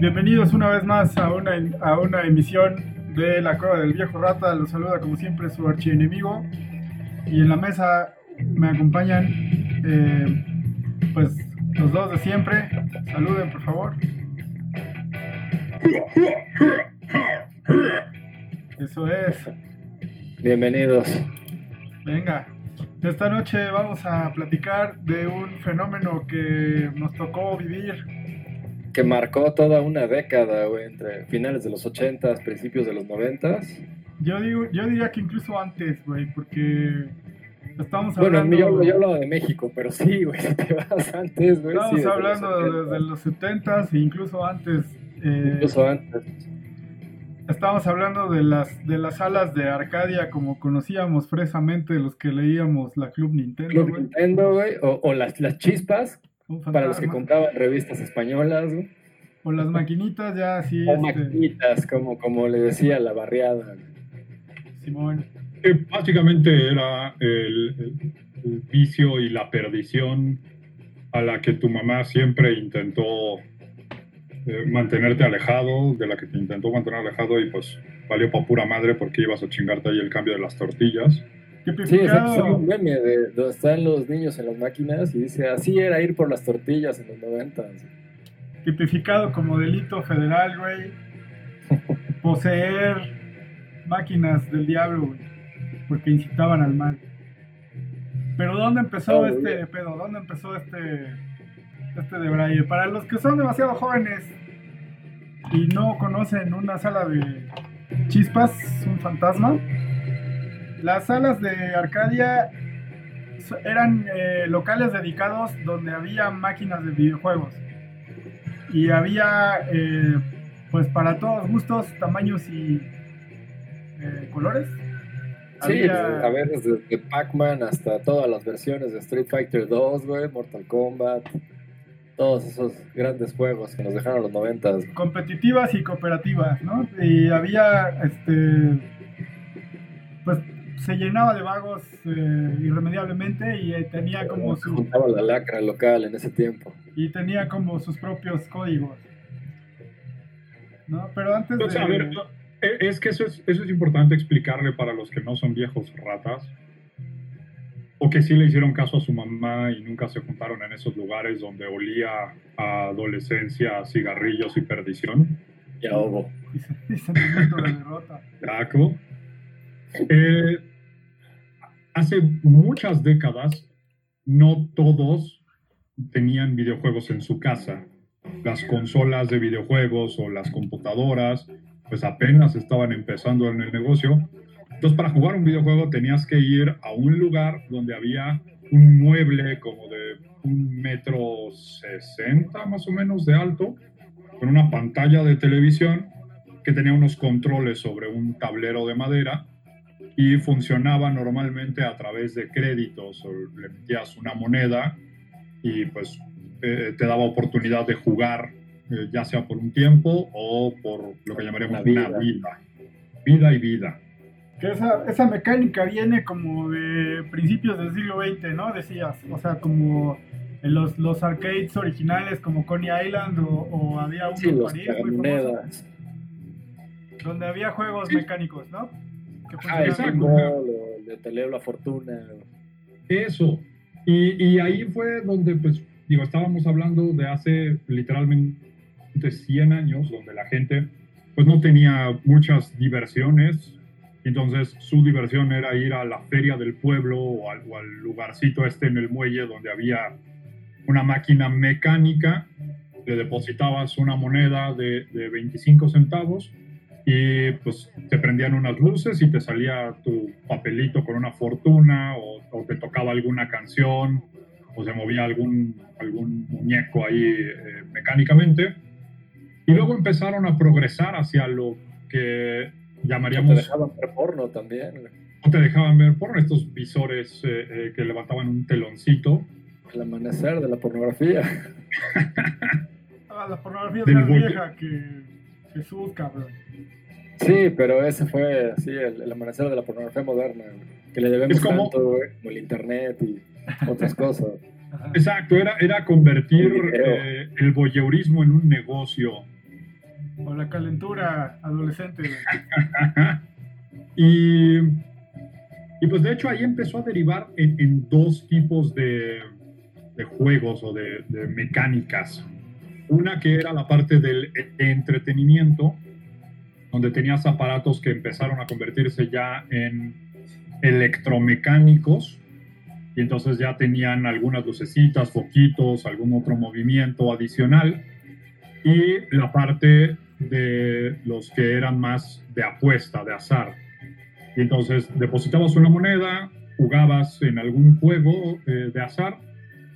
Bienvenidos una vez más a una, a una emisión de La Cueva del Viejo Rata. Los saluda como siempre su archienemigo. Y en la mesa me acompañan eh, pues los dos de siempre. Saluden por favor. Eso es. Bienvenidos. Venga. Esta noche vamos a platicar de un fenómeno que nos tocó vivir que marcó toda una década, güey, entre finales de los 80 principios de los 90 Yo, digo, yo diría que incluso antes, güey, porque estamos hablando... Bueno, yo, hablo de México, pero sí, güey, si te vas antes, güey. Estamos hablando desde los 70 e incluso antes. Eh, incluso antes. Estamos hablando de las, de las salas de Arcadia como conocíamos fresamente los que leíamos la Club Nintendo, Club Nintendo, güey, o, o las, las chispas, para los que compraban revistas españolas. O las maquinitas ya así. O este, maquinitas, como, como le decía la barriada. Simón. básicamente era el, vicio y la perdición a la que tu mamá siempre intentó eh, mantenerte alejado, de la que te intentó mantener alejado y pues valió para pura madre porque ibas a chingarte ahí el cambio de las tortillas. Sí, es un meme de donde están los niños en las máquinas y dice, así era ir por las tortillas en los 90. Tipificado como delito federal, güey. Poseer máquinas del diablo, güey. Porque incitaban al mal. Pero ¿dónde empezó ah, este pedo? ¿Dónde empezó este, este de Braille? Para los que son demasiado jóvenes y no conocen una sala de chispas, un fantasma las salas de Arcadia eran eh, locales dedicados donde había máquinas de videojuegos. Y había, eh, pues para todos gustos, tamaños y eh, colores. Sí, a ver, desde Pac-Man hasta todas las versiones de Street Fighter 2, Mortal Kombat, todos esos grandes juegos que nos dejaron los 90. Competitivas y cooperativas, ¿no? Y había, este, pues se llenaba de vagos eh, irremediablemente y eh, tenía como su... Juntaba la lacra local en ese tiempo. Y tenía como sus propios códigos. ¿No? Pero antes de... A ver, e, es que eso es, eso es importante explicarle para los que no son viejos ratas o que sí le hicieron caso a su mamá y nunca se juntaron en esos lugares donde olía a adolescencia, cigarrillos y perdición. Ya hubo. Y sentimiento de derrota. Eh, hace muchas décadas no todos tenían videojuegos en su casa. Las consolas de videojuegos o las computadoras pues apenas estaban empezando en el negocio. Entonces para jugar un videojuego tenías que ir a un lugar donde había un mueble como de un metro sesenta más o menos de alto, con una pantalla de televisión que tenía unos controles sobre un tablero de madera y funcionaba normalmente a través de créditos o le metías una moneda y pues eh, te daba oportunidad de jugar eh, ya sea por un tiempo o por lo que llamaríamos una vida. Vida, y vida. Que esa, esa mecánica viene como de principios del siglo XX, ¿no? Decías, o sea, como en los, los arcades originales como Coney Island o, había uno en París muy famoso, donde había juegos mecánicos, ¿no? Ah, exacto. de te leo la fortuna. Eso. Y, y, ahí fue donde, pues, digo, estábamos hablando de hace literalmente 100 años, donde la gente, pues, no tenía muchas diversiones. Entonces, su diversión era ir a la feria del pueblo o al, lugarcito este en el muelle donde había una máquina mecánica, le depositabas una moneda de, de 25 centavos y pues te prendían unas luces y te salía tu papelito con una fortuna o, te tocaba alguna canción o se movía algún, algún muñeco ahí eh, mecánicamente. Y luego empezaron a progresar hacia lo que llamaríamos... O te dejaban ver porno también. O te dejaban ver porno, estos visores eh, eh, que levantaban un teloncito. El amanecer de la pornografía. ah, la pornografía es más vieja que Jesús, cabrón. Sí, pero ese fue así el, amanecer de la pornografía moderna, que le debemos como... tanto, como el internet y otras cosas. Exacto, era, era convertir eh, el voyeurismo en un negocio O la calentura adolescente. y, y pues de hecho ahí empezó a derivar en, dos tipos de, de juegos o de, de, mecánicas. Una que era la parte del entretenimiento, donde tenías aparatos que empezaron a convertirse ya en electromecánicos, y entonces ya tenían algunas lucecitas, foquitos, algún otro movimiento adicional, y la parte de los que eran más de apuesta, de azar. Y entonces depositabas una moneda, jugabas en algún juego eh, de azar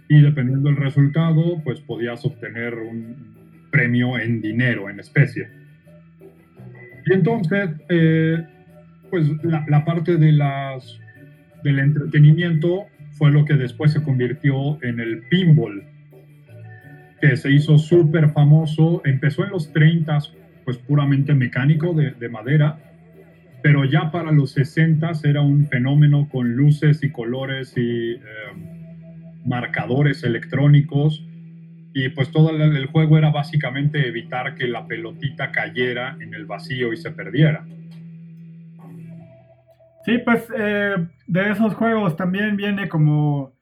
y dependiendo del resultado, pues podías obtener un premio en dinero, en especie. Y entonces, eh, pues la, parte de las, del entretenimiento fue lo que después se convirtió en el pinball, que se hizo súper famoso. Empezó en los 30, pues puramente mecánico de, de, madera, pero ya para los 60 era un fenómeno con luces y colores y eh, marcadores electrónicos. Y pues todo el, juego era básicamente evitar que la pelotita cayera en el vacío y se perdiera. Sí, pues eh, de esos juegos también viene como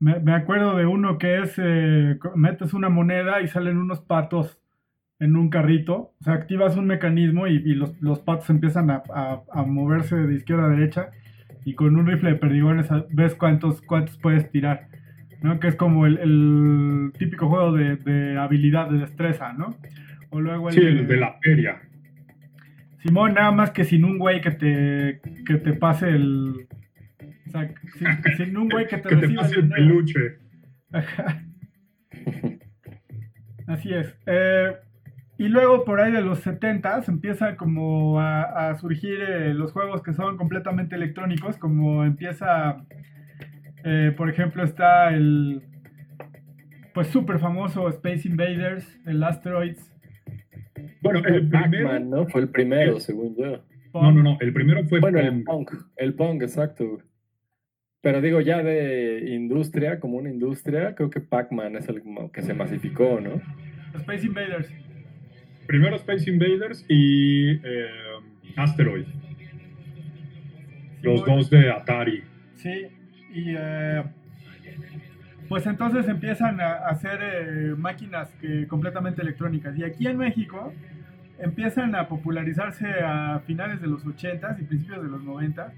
me, acuerdo de uno que es, eh, metes una moneda y salen unos patos en un carrito, o sea, activas un mecanismo y, los, los, patos empiezan a, a, moverse de izquierda a derecha y con un rifle de perdigones ves cuántos, cuántos puedes tirar, ¿no? Que es como el, el típico juego de, de, habilidad, de destreza, ¿no? O luego el sí, el de la feria. Simón, nada más que sin un güey que te, que te pase el, o sea, sin, un güey que te, que pase el peluche. Así es. Eh, y luego por ahí de los 70 empieza como a, surgir eh, los juegos que son completamente electrónicos, como empieza, eh, por ejemplo, está el pues súper famoso Space Invaders, el Asteroids. Bueno, el primero, ¿no? Fue el primero, según yo. No, no, no, el primero fue bueno, el Pong. El Pong, exacto. Pero digo, ya de industria, como una industria, creo que Pac-Man es el que se masificó, ¿no? Space Invaders. Primero Space Invaders y eh, Asteroid. Los dos de Atari. Sí, y eh, pues entonces empiezan a hacer eh, máquinas completamente electrónicas. Y aquí en México empiezan a popularizarse a finales de los 80s y principios de los 90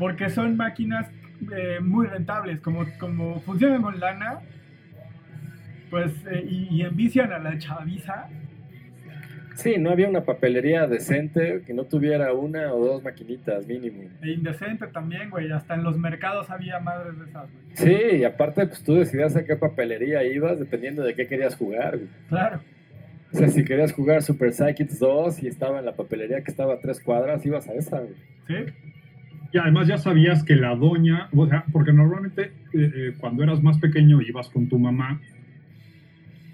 porque son máquinas eh, muy rentables, como, como funcionan con lana, pues, eh, y, envician a la chaviza. Sí, no había una papelería decente que no tuviera una o dos maquinitas mínimo. E indecente también, güey. Hasta en los mercados había madres de esas, güey. Sí, y aparte, pues tú decidías a qué papelería ibas dependiendo de qué querías jugar, güey. Claro. O sea, si querías jugar Super Psychics 2 y estaba en la papelería que estaba a tres cuadras, ibas a esa, güey. Sí. Y además ya sabías que la doña, o sea, porque normalmente eh, eh, cuando eras más pequeño ibas con tu mamá,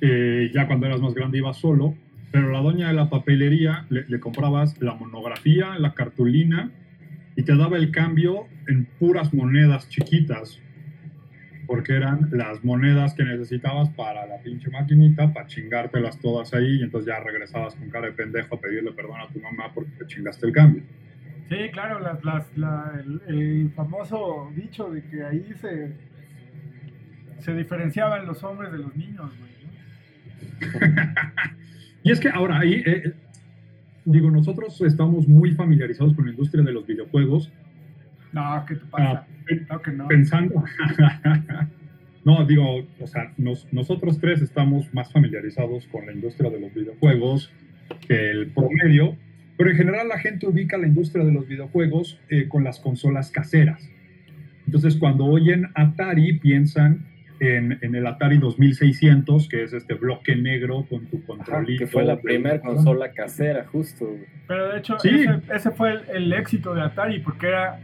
eh, ya cuando eras más grande ibas solo, pero la doña de la papelería le, comprabas la monografía, la cartulina y te daba el cambio en puras monedas chiquitas, porque eran las monedas que necesitabas para la pinche maquinita, para chingártelas todas ahí y entonces ya regresabas con cara de pendejo a pedirle perdón a tu mamá porque te chingaste el cambio. Sí, claro, las, las, la, el, famoso dicho de que ahí se, se diferenciaban los hombres de los niños, y es que ahora ahí, eh, eh, digo, nosotros estamos muy familiarizados con la industria de los videojuegos. No, ¿qué te pasa? Ah, que no. Pensando. no, digo, o sea, nosotros tres estamos más familiarizados con la industria de los videojuegos que el promedio, pero en general la gente ubica la industria de los videojuegos eh, con las consolas caseras. Entonces cuando oyen Atari piensan en, en, el Atari 2600, que es este bloque negro con tu controlito. que fue la primera consola casera, justo. Pero de hecho, ese, fue el, éxito de Atari, porque era,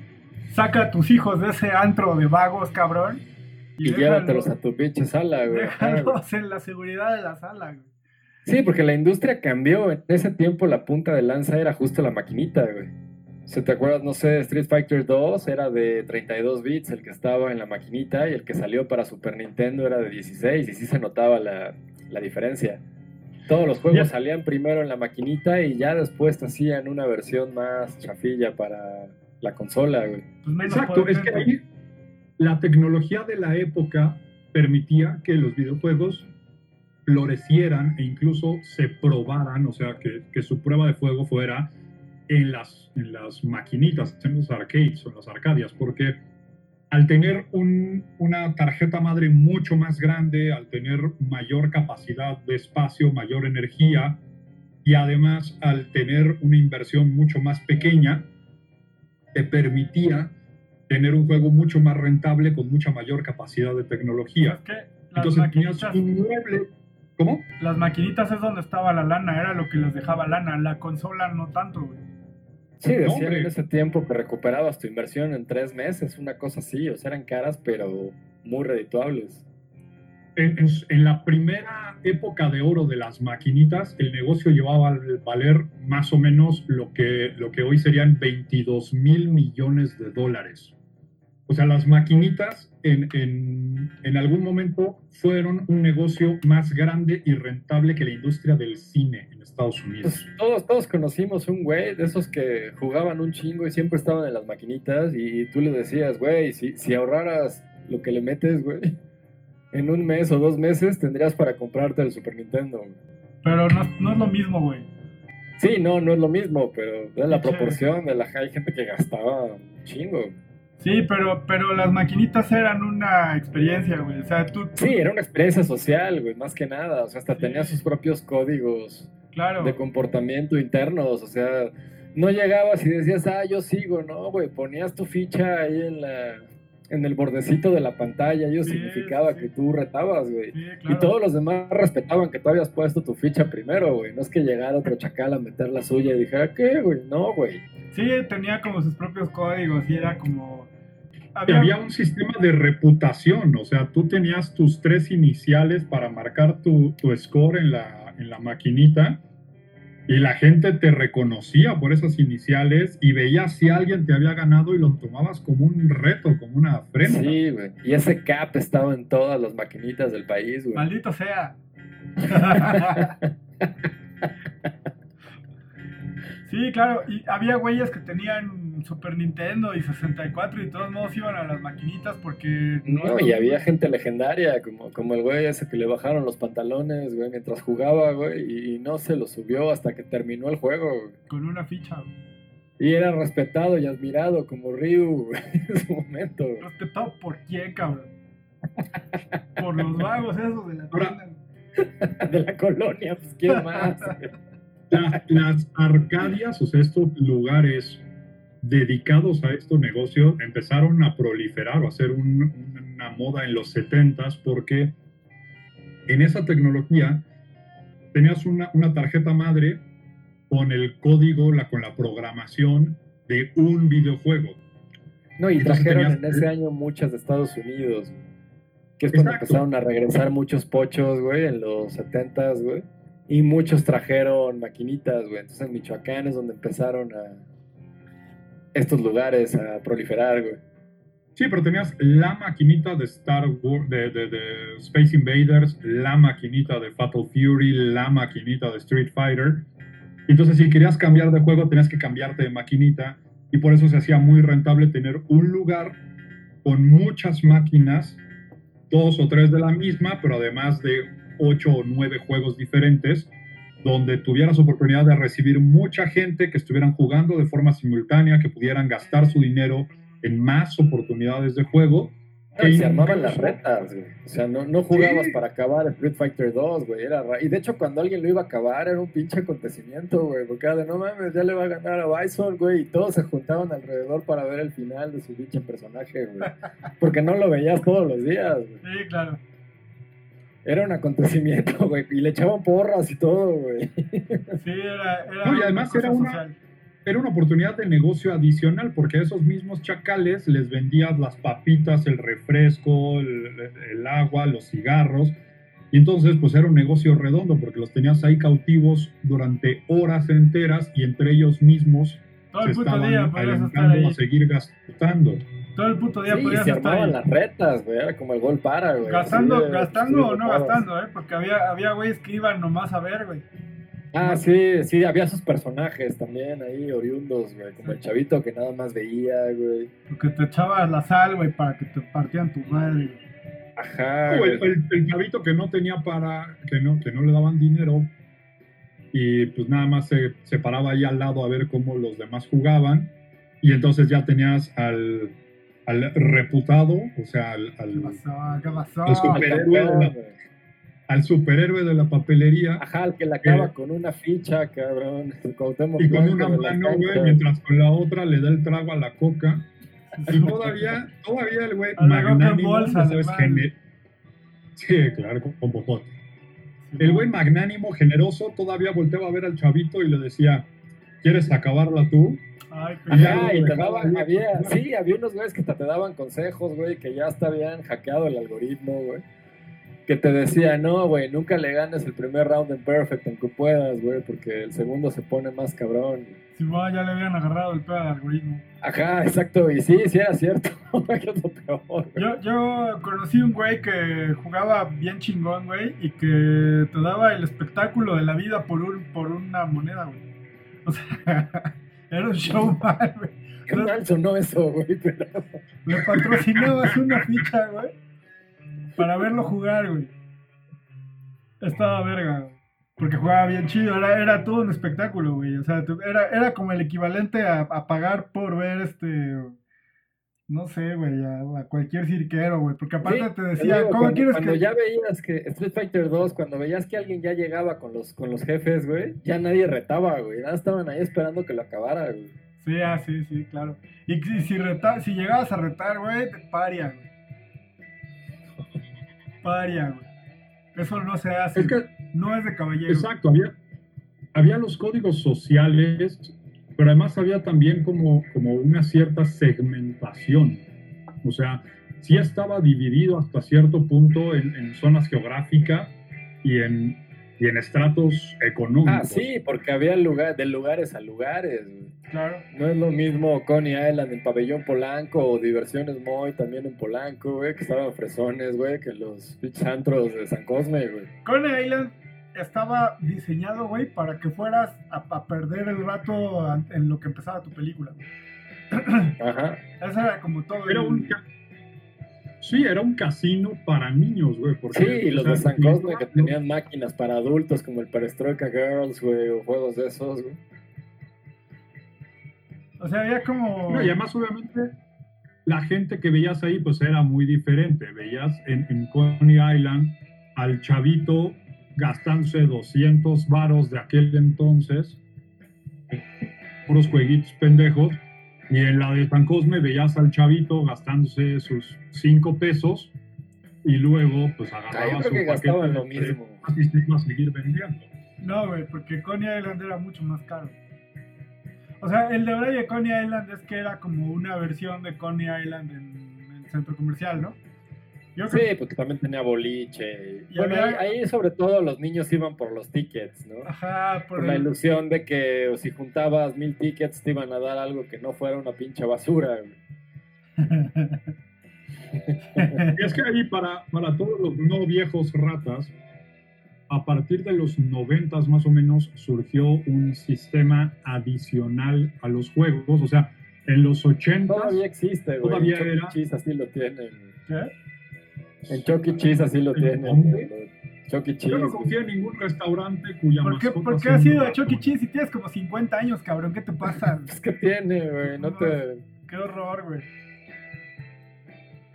saca a tus hijos de ese antro de vagos, cabrón. Y, y llévatelos a tu pinche sala, güey. Déjalos en la seguridad de la sala, güey. Sí, porque la industria cambió. En ese tiempo la punta de lanza era justo la maquinita, güey. Si te acuerdas, no sé, Street Fighter 2 era de 32 bits el que estaba en la maquinita y el que salió para Super Nintendo era de 16 y sí se notaba la, la diferencia. todos los juegos salían primero en la maquinita y ya después te hacían una versión más chafilla para la consola, güey. Pues Exacto, es que ahí la tecnología de la época permitía que los videojuegos florecieran e incluso se probaran, o sea, que, que su prueba de fuego fuera en las, en las maquinitas, en los arcades o en las arcadias, porque al tener una tarjeta madre mucho más grande, al tener mayor capacidad de espacio, mayor energía, y además al tener una inversión mucho más pequeña, te permitía tener un juego mucho más rentable con mucha mayor capacidad de tecnología. Entonces tenías un mueble. ¿Cómo? Las maquinitas es donde estaba la lana, era lo que les dejaba lana. La consola no tanto, güey. Sí, decían en ese tiempo que recuperabas tu inversión en tres meses, una cosa así. O sea, eran caras, pero muy redituables. En, la primera época de oro de las maquinitas, el negocio llevaba a valer más o menos lo que, lo que hoy serían 22 mil millones de dólares. O sea, las maquinitas en, en, en, algún momento fueron un negocio más grande y rentable que la industria del cine en Estados Unidos. Pues, todos, todos conocimos un güey de esos que jugaban un chingo y siempre estaban en las maquinitas y, tú le decías, güey, si, si ahorraras lo que le metes, güey, en un mes o dos meses tendrías para comprarte el Super Nintendo. Pero no, no es lo mismo, güey. Sí, no, no es lo mismo, pero es la proporción de la hay gente que gastaba un chingo. Sí, pero, pero las maquinitas eran una experiencia, güey. O sea, tú, Sí, era una experiencia social, güey, más que nada. O sea, hasta tenía sus propios códigos de comportamiento internos. O sea, no llegabas y decías, ah, yo sigo, ¿no, güey? Ponías tu ficha ahí en la en el bordecito de la pantalla, eso significaba que tú retabas, güey. Y todos los demás respetaban que tú habías puesto tu ficha primero, güey. No es que llegara otro chacal a meter la suya y dijera, ¿qué, güey? No, güey. Sí, tenía como sus propios códigos y era como había... un sistema de reputación, o sea, tú tenías tus tres iniciales para marcar tu, score en la, en la maquinita y la gente te reconocía por esas iniciales y veías si alguien te había ganado y lo tomabas como un reto, como una frena. Sí, güey. Y ese cap estaba en todas las maquinitas del país, güey. Maldito sea. Sí, claro, y había güeyes que tenían Super Nintendo y 64 y de todos modos iban a las maquinitas porque... No, y había gente legendaria, como, como el güey ese que le bajaron los pantalones, güey, mientras jugaba, güey, y no se lo subió hasta que terminó el juego. Con una ficha, Y era respetado y admirado como Ryu, güey, en su momento. ¿Respetado por quién, cabrón? por los vagos esos de la de la colonia, pues ¿quién más? Las arcadias, o sea, estos lugares dedicados a estos negocios empezaron a proliferar o a ser una moda en los 70 porque en esa tecnología tenías una, tarjeta madre con el código, la, con la programación de un videojuego. No, y trajeron en ese año muchas de Estados Unidos, que es cuando empezaron a regresar muchos pochos, güey, en los 70 güey y muchos trajeron maquinitas, güey. Entonces en Michoacán es donde empezaron estos lugares a proliferar, güey. Sí, pero tenías la maquinita de Star Wars, de, de, Space Invaders, la maquinita de Fatal Fury, la maquinita de Street Fighter. Entonces, si querías cambiar de juego, tenías que cambiarte de maquinita. Y por eso se hacía muy rentable tener un lugar con muchas máquinas, dos o tres de la misma, pero además de ocho o nueve juegos diferentes, donde tuvieras oportunidad de recibir mucha gente que estuvieran jugando de forma simultánea, que pudieran gastar su dinero en más oportunidades de juego se armaban las retas, güey. O sea, no, no jugabas para acabar Street Fighter 2, güey. Era y de hecho, cuando alguien lo iba a acabar, era un pinche acontecimiento, güey. Porque era de no mames, ya le va a ganar a Bison, güey. Y todos se juntaban alrededor para ver el final de su pinche personaje, güey. Porque no lo veías todos los días, güey. Sí, claro. Era un acontecimiento, güey. Y le echaban porras y todo, güey. Sí, era. era y además era una, era una oportunidad de negocio adicional, porque a esos mismos chacales les vendías las papitas, el refresco, el, agua, los cigarros. Y entonces, pues era un negocio redondo, porque los tenías ahí cautivos durante horas enteras y entre ellos mismos se estaban alentando a seguir gastando. Todo el puto día sí, podías se estar armaban las retas, güey. Era como el gol para, güey. Gastando, gastando o no gastando, ¿eh? Porque había, había güeyes que iban nomás a ver, güey. Ah, sí, sí, había sus personajes también ahí, oriundos, güey. Como el chavito que nada más veía, güey. Porque te echabas la sal, güey, para que te partían tu madre. Ajá. el, el, chavito que no tenía para, que no, que no le daban dinero. Y pues nada más se, se paraba ahí al lado a ver cómo los demás jugaban. Y entonces ya tenías al, al reputado, o sea, al, al, ¿Qué pasó? al superhéroe al superhéroe de la papelería. Ajá, el que la acaba con una ficha, cabrón. y con una mano, güey, mientras con la otra le da el trago a la coca. Y todavía, todavía el güey magnánimo, bolsa, ¿sabes? Sí, claro, con popote. El güey magnánimo, generoso, todavía volteaba a ver al chavito y le decía, ¿quieres acabarla tú? Ay, Ajá, y te daban, había, sí, había unos güeyes que te, te daban consejos, güey, que ya hasta habían hackeado el algoritmo, güey que te decía, no, güey, nunca le ganes el primer round en perfect aunque puedas, güey, porque el segundo se pone más cabrón. Sí, bueno, ya le habían agarrado el pedo al algoritmo. Ajá, exacto, y sí, sí era cierto. yo, yo conocí un güey que jugaba bien chingón, güey, y que te daba el espectáculo de la vida por, un, por una moneda, güey. O sea, era un showman, güey. Qué mal sonó eso, güey, pero... Le patrocinabas una ficha, güey para verlo jugar, güey. Estaba verga, Porque jugaba bien chido, era, era todo un espectáculo, güey. O sea, era, era como el equivalente a, pagar por ver este. No sé, güey, a, cualquier cirquero, güey. Porque aparte te decía, ¿cómo cuando, quieres cuando ya veías que Street Fighter 2, cuando veías que alguien ya llegaba con los, con los jefes, güey, ya nadie retaba, güey. Nada estaban ahí esperando que lo acabara, güey. Sí, ah, sí, sí, claro. Y si, si, si llegabas a retar, güey, te paria, güey paria, güey. Eso no se hace. no es de caballero. Exacto, había, había los códigos sociales, pero además había también como, como una cierta segmentación. O sea, sí estaba dividido hasta cierto punto en, en zonas geográficas y en, y en estratos económicos. Ah, sí, porque había lugar, de lugares a lugares. Claro. No es lo mismo Coney Island en Pabellón Polanco o Diversiones Moy también en Polanco, güey, que estaban fresones, güey, que los antros de San Cosme, güey. Coney Island estaba diseñado, güey, para que fueras a, perder el rato en lo que empezaba tu película. Ajá. Eso era como todo. Era un Sí, era un casino para niños, güey. Sí, y los de San Cosme que tenían máquinas para adultos como el Perestroika Girls, güey, o juegos de esos, güey. O sea, había como... No, y además, obviamente, la gente que veías ahí, pues era muy diferente. Veías en, en Coney Island al chavito gastándose 200 varos de aquel entonces, puros jueguitos pendejos, y en la de San Cosme veías al chavito gastándose sus cinco pesos y luego pues agarraba ah, su que paquete lo mismo. y se iba a seguir vendiendo. No, güey, porque Coney Island era mucho más caro. O sea, el de de Coney Island es que era como una versión de Coney Island en el centro comercial, ¿no? Sí, porque también tenía boliche. bueno, ahí, sobre todo los niños iban por los tickets, ¿no? Ajá, por, la ilusión de que si juntabas mil tickets te iban a dar algo que no fuera una pinche basura. y es que ahí para, para todos los no viejos ratas, a partir de los noventas más o menos surgió un sistema adicional a los juegos, o sea, en los ochentas... Todavía existe, güey. Todavía era... así lo tienen. ¿Qué? En Chucky e. Cheese así lo tienen. Chucky e. Cheese. Yo no confío en ningún restaurante cuya ¿Por qué, ¿por qué has ido a Chucky e. Cheese si tienes como 50 años, cabrón? ¿Qué te pasa? Es que tiene, güey. No te. Qué horror, güey.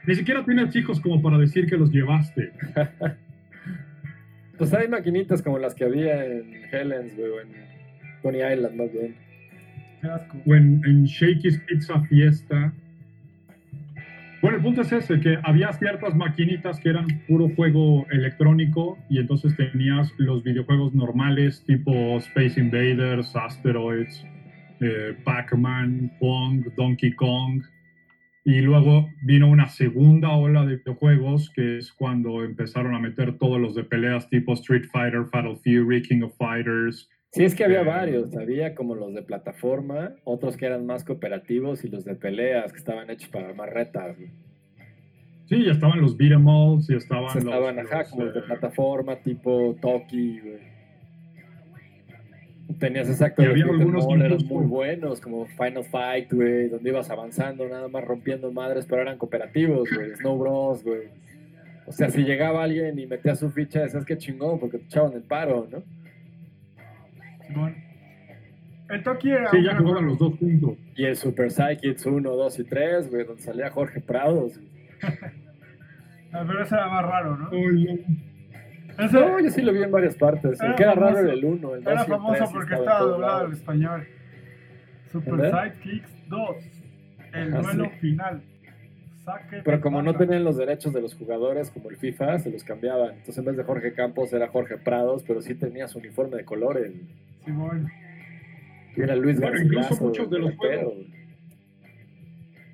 Ni siquiera tienes hijos como para decir que los llevaste. pues hay maquinitas como las que había en Helens, güey, o en Coney Island, más bien. Qué asco. O en, en Shakey's Pizza Fiesta. Bueno, el punto es ese, que había ciertas maquinitas que eran puro juego electrónico y entonces tenías los videojuegos normales tipo Space Invaders, Asteroids, eh, Pac-Man, Pong, Donkey Kong. Y luego vino una segunda ola de videojuegos que es cuando empezaron a meter todos los de peleas tipo Street Fighter, Fatal Fury, King of Fighters, Sí, es que había varios, había como los de plataforma, otros que eran más cooperativos y los de peleas que estaban hechos para más retas. Sí, ya estaban los beat'em ups, ya estaban los... Estaban, ajá, como los de eh, plataforma, tipo Toki, güey. Tenías exacto. Y había algunos eran muy buenos, como Final Fight, güey, donde ibas avanzando, nada más rompiendo madres, pero eran cooperativos, güey. Snow Bros, güey. O sea, si llegaba alguien y metía su ficha, decías que chingón, porque te echaban el paro, ¿no? Bueno. El Toki era. Sí, ya jugaban los dos juntos. Y el Super Psychics 1, 2 y 3, güey, donde salía Jorge Prados. Ah, pero ese era más raro, ¿no? no, yo sí lo vi en varias partes. El que era raro era el 1. El era famoso porque estaba doblado al español. Super Sidekicks 2. El duelo final. Pero como no tenían los derechos de los jugadores, como el FIFA, se los cambiaban. Entonces en vez de Jorge Campos era Jorge Prados, pero sí tenía su uniforme de colores. Sí, bueno. Y era Luis bueno, incluso muchos de los juegos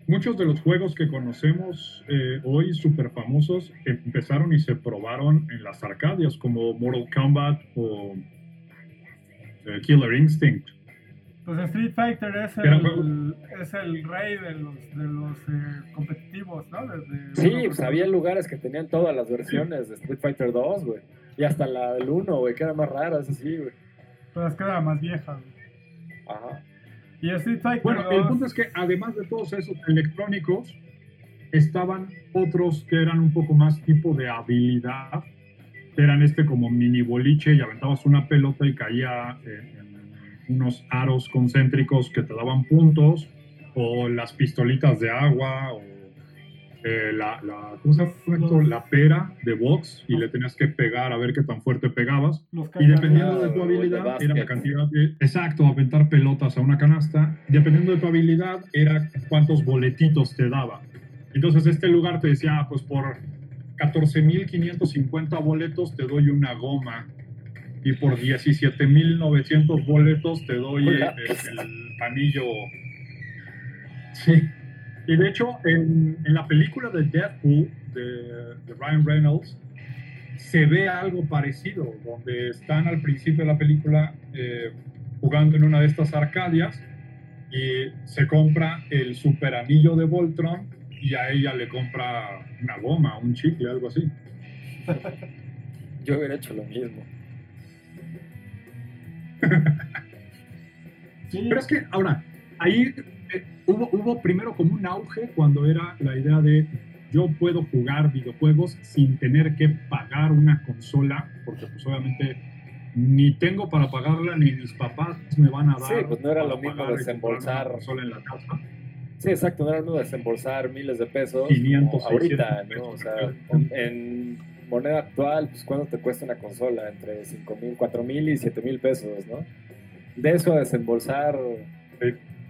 muchos de los juegos que conocemos eh, hoy súper famosos empezaron y se probaron en las arcadias como Mortal Kombat o eh, Killer Instinct. Pues Street Fighter es el, es el rey de los, de los eh, competitivos, ¿no? sí, pues había lugares que tenían todas las versiones de Street Fighter 2, güey. Y hasta la del 1, güey, que era más rara, es así, güey. Pero es que era más vieja, güey. Ajá. Bueno, el punto es que además de todos esos electrónicos, estaban otros que eran un poco más tipo de habilidad. Eran este como mini boliche y aventabas una pelota y caía en unos aros concéntricos que te daban puntos, o las pistolitas de agua, o eh, la, la, ¿cómo se llama La pera de box y le tenías que pegar a ver qué tan fuerte pegabas. Y dependiendo de tu habilidad, era la cantidad de. Exacto, aventar pelotas a una canasta. Dependiendo de tu habilidad, era cuántos boletitos te daba. Entonces, este lugar te decía, ah, pues por 14.550 boletos te doy una goma. Y por 17.900 boletos te doy el, el anillo. Sí. Y de hecho, en, en la película de Deadpool de, de, Ryan Reynolds, se ve algo parecido, donde están al principio de la película eh, jugando en una de estas arcadias y se compra el super anillo de Voltron y a ella le compra una goma, un chicle, algo así. Yo hubiera hecho lo mismo. Pero es que, ahora, ahí hubo, hubo primero como un auge cuando era la idea de yo puedo jugar videojuegos sin tener que pagar una consola, porque pues obviamente ni tengo para pagarla, ni mis papás me van a dar. Sí, pues no era lo mismo desembolsar. Consola en la casa. Sí, exacto, no era lo mismo desembolsar miles de pesos 500, ahorita, ¿no? O sea, en, moneda actual, pues ¿cuánto te cuesta una consola? Entre 5 mil, 4 mil y 7 mil pesos, ¿no? De eso a desembolsar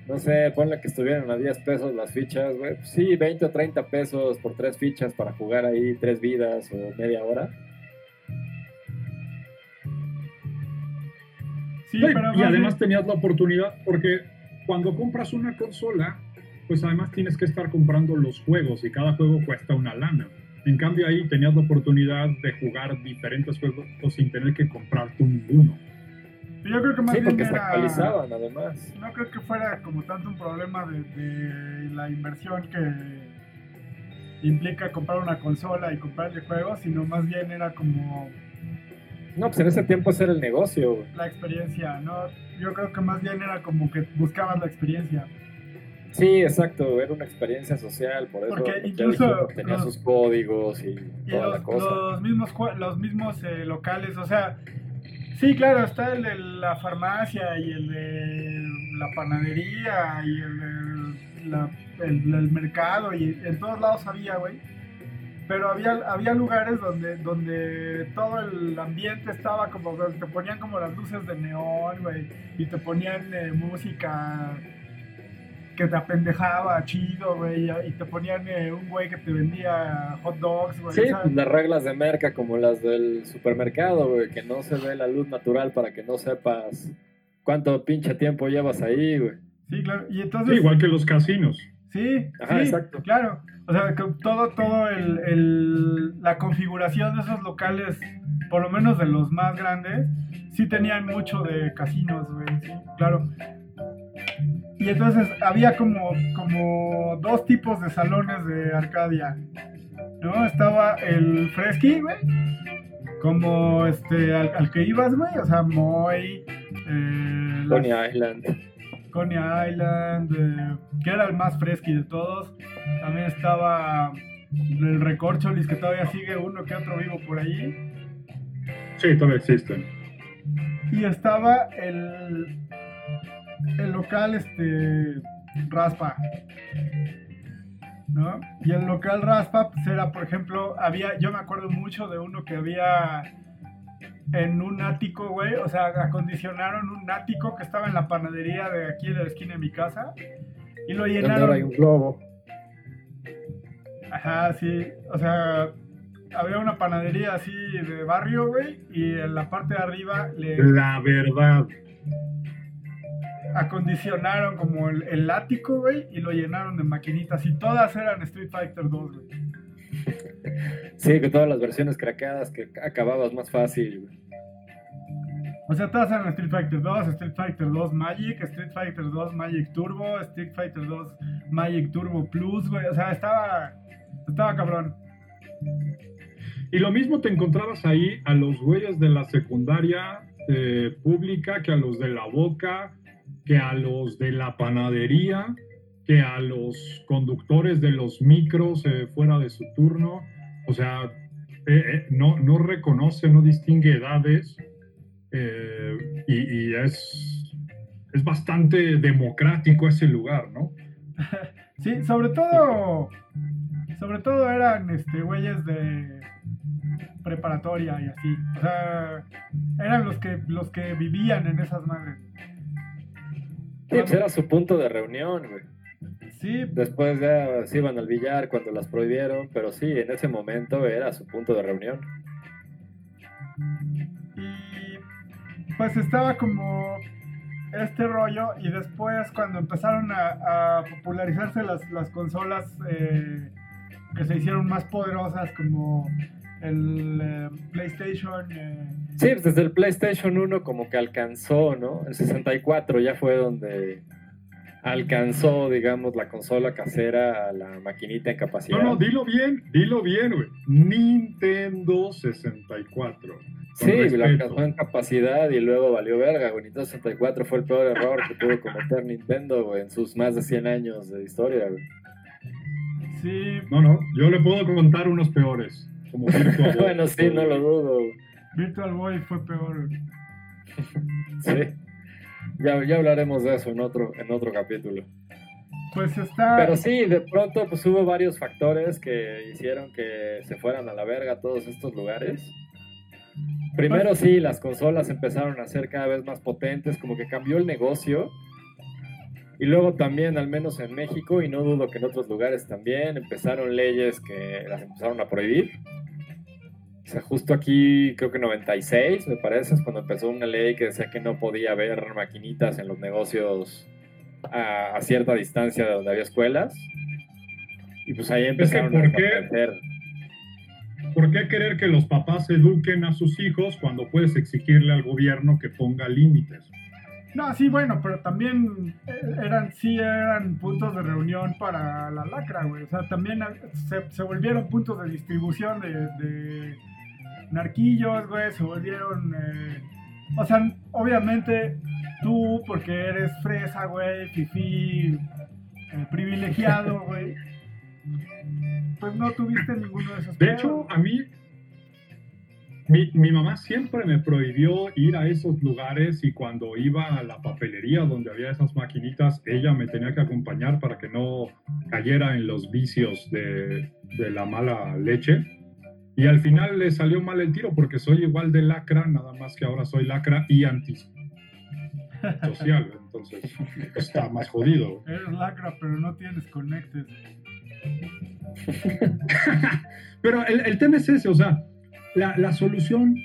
no sé, ponle que estuvieran a 10 pesos las fichas, güey. Pues sí, 20 o 30 pesos por tres fichas para jugar ahí tres vidas o media hora. Sí, y además tenías la oportunidad, porque cuando compras una consola, pues además tienes que estar comprando los juegos y cada juego cuesta una lana. En cambio ahí tenías la oportunidad de jugar diferentes juegos sin tener que comprarte un uno. Yo creo que más sí, bien porque se actualizaban además. No creo que fuera como tanto un problema de, la inversión que implica comprar una consola y comprarle juegos, sino más bien era como... No, pues en ese tiempo ese era el negocio. La experiencia, ¿no? Yo creo que más bien era como que buscabas la experiencia. Sí, exacto, era una experiencia social, por eso Porque incluso tenía sus códigos y, toda los, la cosa. Los mismos, los mismos eh, locales, o sea, Sí, claro, está el de la farmacia y el de la panadería y el del mercado y en todos lados había, güey. Pero había, había lugares donde, donde todo el ambiente estaba como, te ponían como las luces de neón, güey, y te ponían eh, música que te apendejaba chido, güey, y te ponían eh, un güey que te vendía hot dogs, güey. Sí, las reglas de merca como las del supermercado, güey, que no se ve la luz natural para que no sepas cuánto pinche tiempo llevas ahí, güey. Sí, claro, y entonces... igual que los casinos. Sí, Ajá, exacto. claro. O sea, todo, todo el, el, la configuración de esos locales por lo menos de los más grandes, sí tenían mucho de casinos, güey, sí, claro. Y entonces había como, como dos tipos de salones de Arcadia. ¿No? Estaba el Fresky, güey. Como este, al, que ibas, güey. O sea, Moy. Eh, Coney Island. Coney Island. Eh, que era el más fresky de todos. También estaba el Recorcholis, que todavía sigue uno que otro vivo por ahí. Sí, todavía existen. Y estaba el, el local este Raspa. ¿No? Y el local Raspa pues era, por ejemplo, había, yo me acuerdo mucho de uno que había en un ático, güey, o sea, acondicionaron un ático que estaba en la panadería de aquí de la esquina de mi casa y lo llenaron. hay un globo. Ajá, sí, o sea, había una panadería así de barrio, güey, y en la parte de arriba le... La verdad acondicionaron como el, el ático, güey, y lo llenaron de maquinitas. Y todas eran Street Fighter 2, güey. Sí, que todas las versiones craqueadas que acababas más fácil, güey. O sea, todas eran Street Fighter 2, Street Fighter 2 Magic, Street Fighter 2 Magic Turbo, Street Fighter 2 Magic Turbo Plus, güey. O sea, estaba, estaba cabrón. Y lo mismo te encontrabas ahí a los güeyes de la secundaria eh, pública que a los de la boca, que a los de la panadería, que a los conductos de los micros eh, fuera de su turno. O sea, eh, eh, no, no reconoce, no distingue edades y, es, es bastante democrático ese lugar, ¿no? Sí, sobre todo, sobre todo eran este, güeyes de preparatoria y así. O sea, eran los que, los que vivían en esas madres. Sí, pues era su punto de reunión, güey. Sí. Después ya se iban al billar cuando las prohibieron, pero sí, en ese momento era su punto de reunión. Y pues estaba como este rollo y después cuando empezaron a, popularizarse las, las consolas eh, que se hicieron más poderosas como el eh, PlayStation. Eh, sí, pues desde el PlayStation 1 como que alcanzó, ¿no? El 64 ya fue donde alcanzó, digamos, la consola casera a la maquinita en capacidad. No, no, dilo bien, dilo bien, güey. Nintendo 64. Sí, la alcanzó en capacidad y luego valió verga, güey. Nintendo 64 fue el peor error que pudo cometer Nintendo, güey, en sus más de 100 años de historia, güey. Sí. No, no, yo le puedo contar unos peores. bueno, sí, no lo dudo. Virtual Boy fue peor. sí. Ya, ya hablaremos de eso en otro, en otro capítulo. Pues está. Pero sí, de pronto pues hubo varios factores que hicieron que se fueran a la verga todos estos lugares. Primero pues sí, las consolas empezaron a ser cada vez más potentes, como que cambió el negocio. Y luego también, al menos en México, y no dudo que en otros lugares también, empezaron leyes que las empezaron a prohibir. O sea, justo aquí, creo que 96, me parece, es cuando empezó una ley que decía que no podía haber maquinitas en los negocios a, cierta distancia de donde había escuelas. Y pues ahí empezaron a crecer. ¿Por qué querer que los papás eduquen a sus hijos cuando puedes exigirle al gobierno que ponga límites? No, sí, bueno, pero también eh, eran, sí eran puntos de reunión para la lacra, güey. O sea, también se, se volvieron puntos de distribución de narquillos, güey, se volvieron... Eh, o sea, obviamente tú, porque eres fresa, güey, fifí, eh, privilegiado, güey, pues no tuviste ninguno de esos. De hecho, a mí, mi, mi, mamá siempre me prohibió ir a esos lugares y cuando iba a la papelería donde había esas maquinitas, ella me tenía que acompañar para que no cayera en los vicios de, de la mala leche. Y al final le salió mal el tiro porque soy igual de lacra, nada más que ahora soy lacra y antisocial. Entonces está más jodido. Eres lacra, pero no tienes conectes. pero el, tema es ese, o sea, la, solución,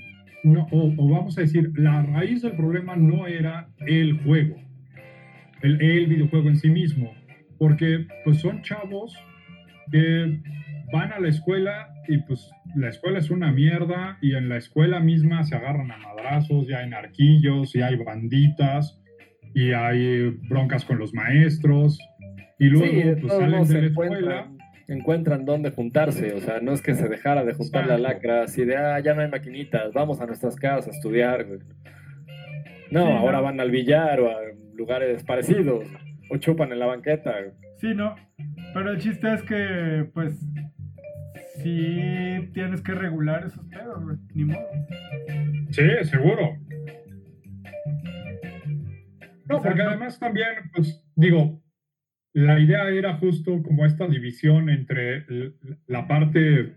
no, o, vamos a decir, la raíz del problema no era el juego, el, el videojuego en sí mismo, porque pues son chavos que van a la escuela y pues la escuela es una mierda y en la escuela misma se agarran a madrazos, ya hay narquillos, y hay banditas, y hay broncas con los maestros, y luego pues, salen de la escuela. encuentran dónde juntarse, o sea, no es que se dejara de juntar la lacra, así de, ah, ya no hay maquinitas, vamos a nuestras casas a estudiar, No, ahora van al billar o a lugares parecidos, o chupan en la banqueta. Sí, no, pero el chiste es que, pues, sí tienes que regular esos pedos, güey, ni modo. Sí, seguro. No, porque además también, pues, digo, la idea era justo como esta división entre la parte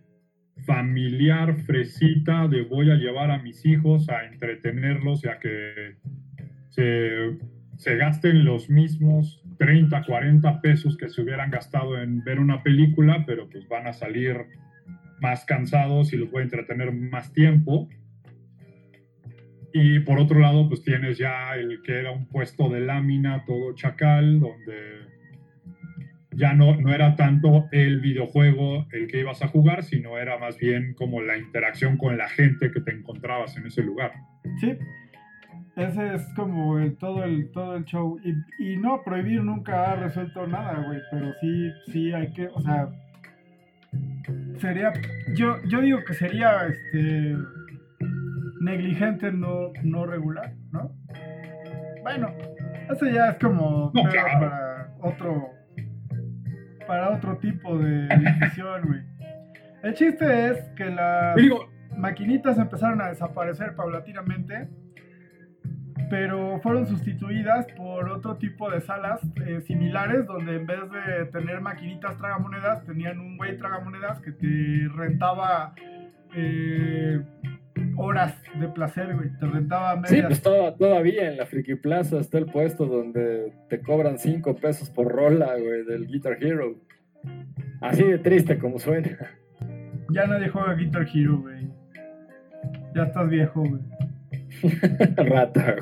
familiar fresita de voy a llevar a mis hijos a entretenerlos y a que se, se, gasten los mismos 30, 40 pesos que se hubieran gastado en ver una película, pero pues van a salir más cansados y los voy a entretener más tiempo. Y por otro lado, pues tienes ya el que era un puesto de lámina, todo chacal, donde ya no, no era tanto el videojuego el que ibas a jugar, sino era más bien como la interacción con la gente que te encontrabas en ese lugar. Sí, ese es como el, todo, el, todo el show. Y, no, prohibir nunca ha resuelto nada, güey, pero sí, sí hay que, o sea, sería, yo, yo digo que sería, este, negligente no, no regular, ¿no? Bueno, eso ya es como para otro para otro tipo de decisión, güey. El chiste es que las maquinitas empezaron a desaparecer paulatinamente, pero fueron sustituidas por otro tipo de salas eh, similares, donde en vez de tener maquinitas tragamonedas, tenían un güey tragamonedas que te rentaba eh, horas de placer, güey. Te rentaba medias. Sí, pues todavía en la Friki Plaza está el puesto donde te cobran 5 pesos por rola, güey, del Guitar Hero. Así de triste como suena. Ya nadie juega Guitar Hero, güey. Ya estás viejo, güey. Rata.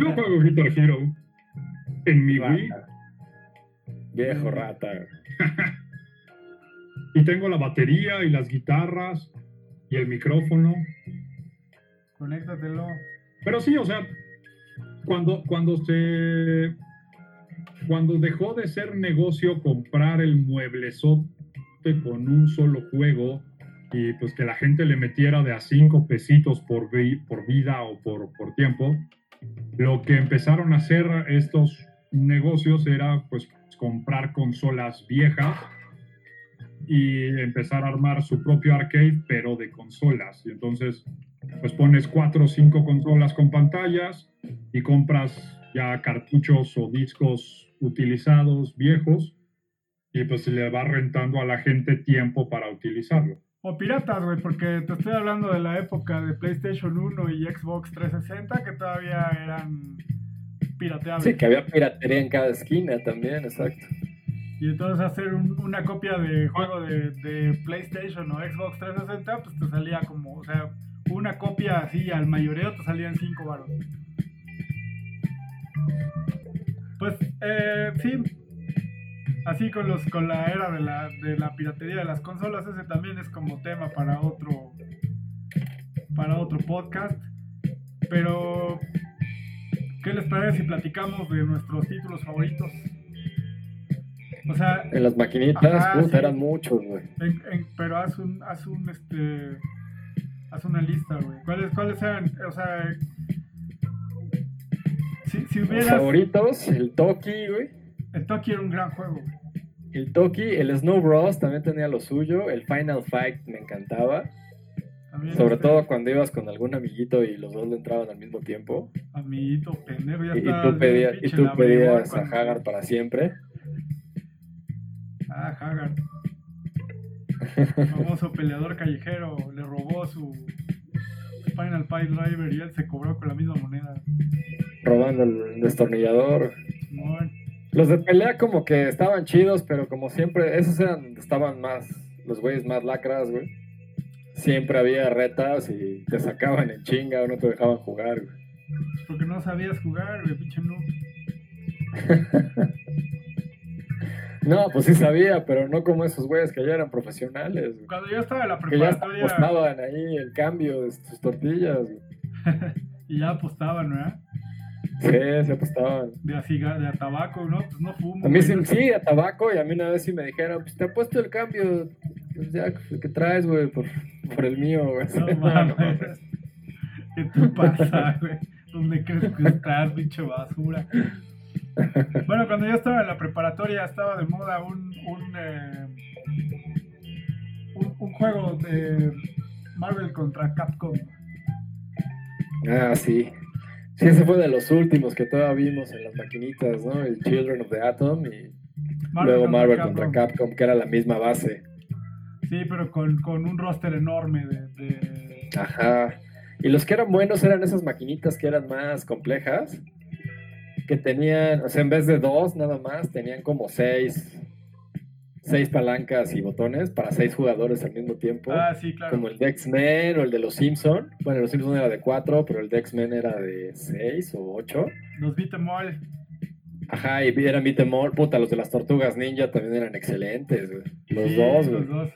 Yo juego Guitar Hero. En mi Wii. Viejo rata, y tengo la batería y las guitarras y el micrófono. Conéctatelo. Pero sí, o sea, cuando, cuando se. Cuando dejó de ser negocio comprar el mueblezote con un solo juego y pues que la gente le metiera de a cinco pesitos por, por vida o por, por tiempo, lo que empezaron a hacer estos negocios era pues comprar consolas viejas y empezar a armar su propio arcade, pero de consolas. Y entonces, pues pones cuatro o cinco consolas con pantallas y compras ya cartuchos o discos utilizados, viejos, y pues le va rentando a la gente tiempo para utilizarlo. O piratas, güey, porque te estoy hablando de la época de PlayStation 1 y Xbox 360 que todavía eran pirateables. Sí, que había piratería en cada esquina también, exacto. Y entonces hacer una copia de juego de, PlayStation o Xbox 360, pues te salía como, o sea, una copia así al mayoreo te salían 5 baros. Pues eh, sí, así con los con la era de la, de la piratería de las consolas, ese también es como tema para otro para otro podcast. Pero ¿qué les parece si platicamos de nuestros títulos favoritos? O sea, en las maquinitas, eran muchos, güey. pero haz un, haz un, este, haz una lista, güey. ¿Cuáles, cuáles eran? O sea, si, si hubieras... Los favoritos, el Toki, güey. El Toki era un gran juego. El Toki, el Snow Bros también tenía lo suyo. El Final Fight me encantaba. Sobre este todo cuando ibas con algún amiguito y los dos le entraban al mismo tiempo. Amiguito, pendejo, ya y, y tú, pedías, y tú pedías a Hagar para siempre. Ah, Haggard. famoso peleador callejero le robó su Final Pipe Driver y él se cobró con la misma moneda. Robando el destornillador. Los de pelea como que estaban chidos, pero como siempre, esos eran estaban más, los güeyes más lacras, güey. Siempre había retas y te sacaban en chinga o no te dejaban jugar, güey. Porque no sabías jugar, güey, pinche noob. No, pues sí sabía, pero no como esos güeyes que ya eran profesionales. Cuando yo estaba en la preparatoria. Que ya apostaban ahí el cambio de sus tortillas. y ya apostaban, ¿verdad? Sí, se apostaban. De, de tabaco, ¿no? Pues no fumo. A mí sí, sí, a tabaco, y a mí una vez sí me dijeron, pues te apuesto el cambio. Pues ya, ¿qué traes, güey? Por, por el mío, güey. No mames. ¿Qué te pasa, güey? ¿Dónde crees que estás, pinche basura? Bueno, cuando yo estaba en la preparatoria estaba de moda un, un, eh, un, juego de Marvel contra Capcom. Ah, sí. Sí, ese fue de los últimos que todavía vimos en las maquinitas, ¿no? El Children of the Atom y luego Marvel contra Capcom, que era la misma base. Sí, pero con, con un roster enorme de, de... Ajá. Y los que eran buenos eran esas maquinitas que eran más complejas que tenían, o sea, en vez de dos nada más, tenían como seis, seis palancas y botones para seis jugadores al mismo tiempo. Ah, sí, claro. Como el de X-Men o el de los Simpson. Bueno, los Simpson era de cuatro, pero el de X-Men era de seis o ocho. Los beat'em Ajá, y eran beat'em Puta, los de las Tortugas Ninja también eran excelentes, Los dos, güey. Los dos.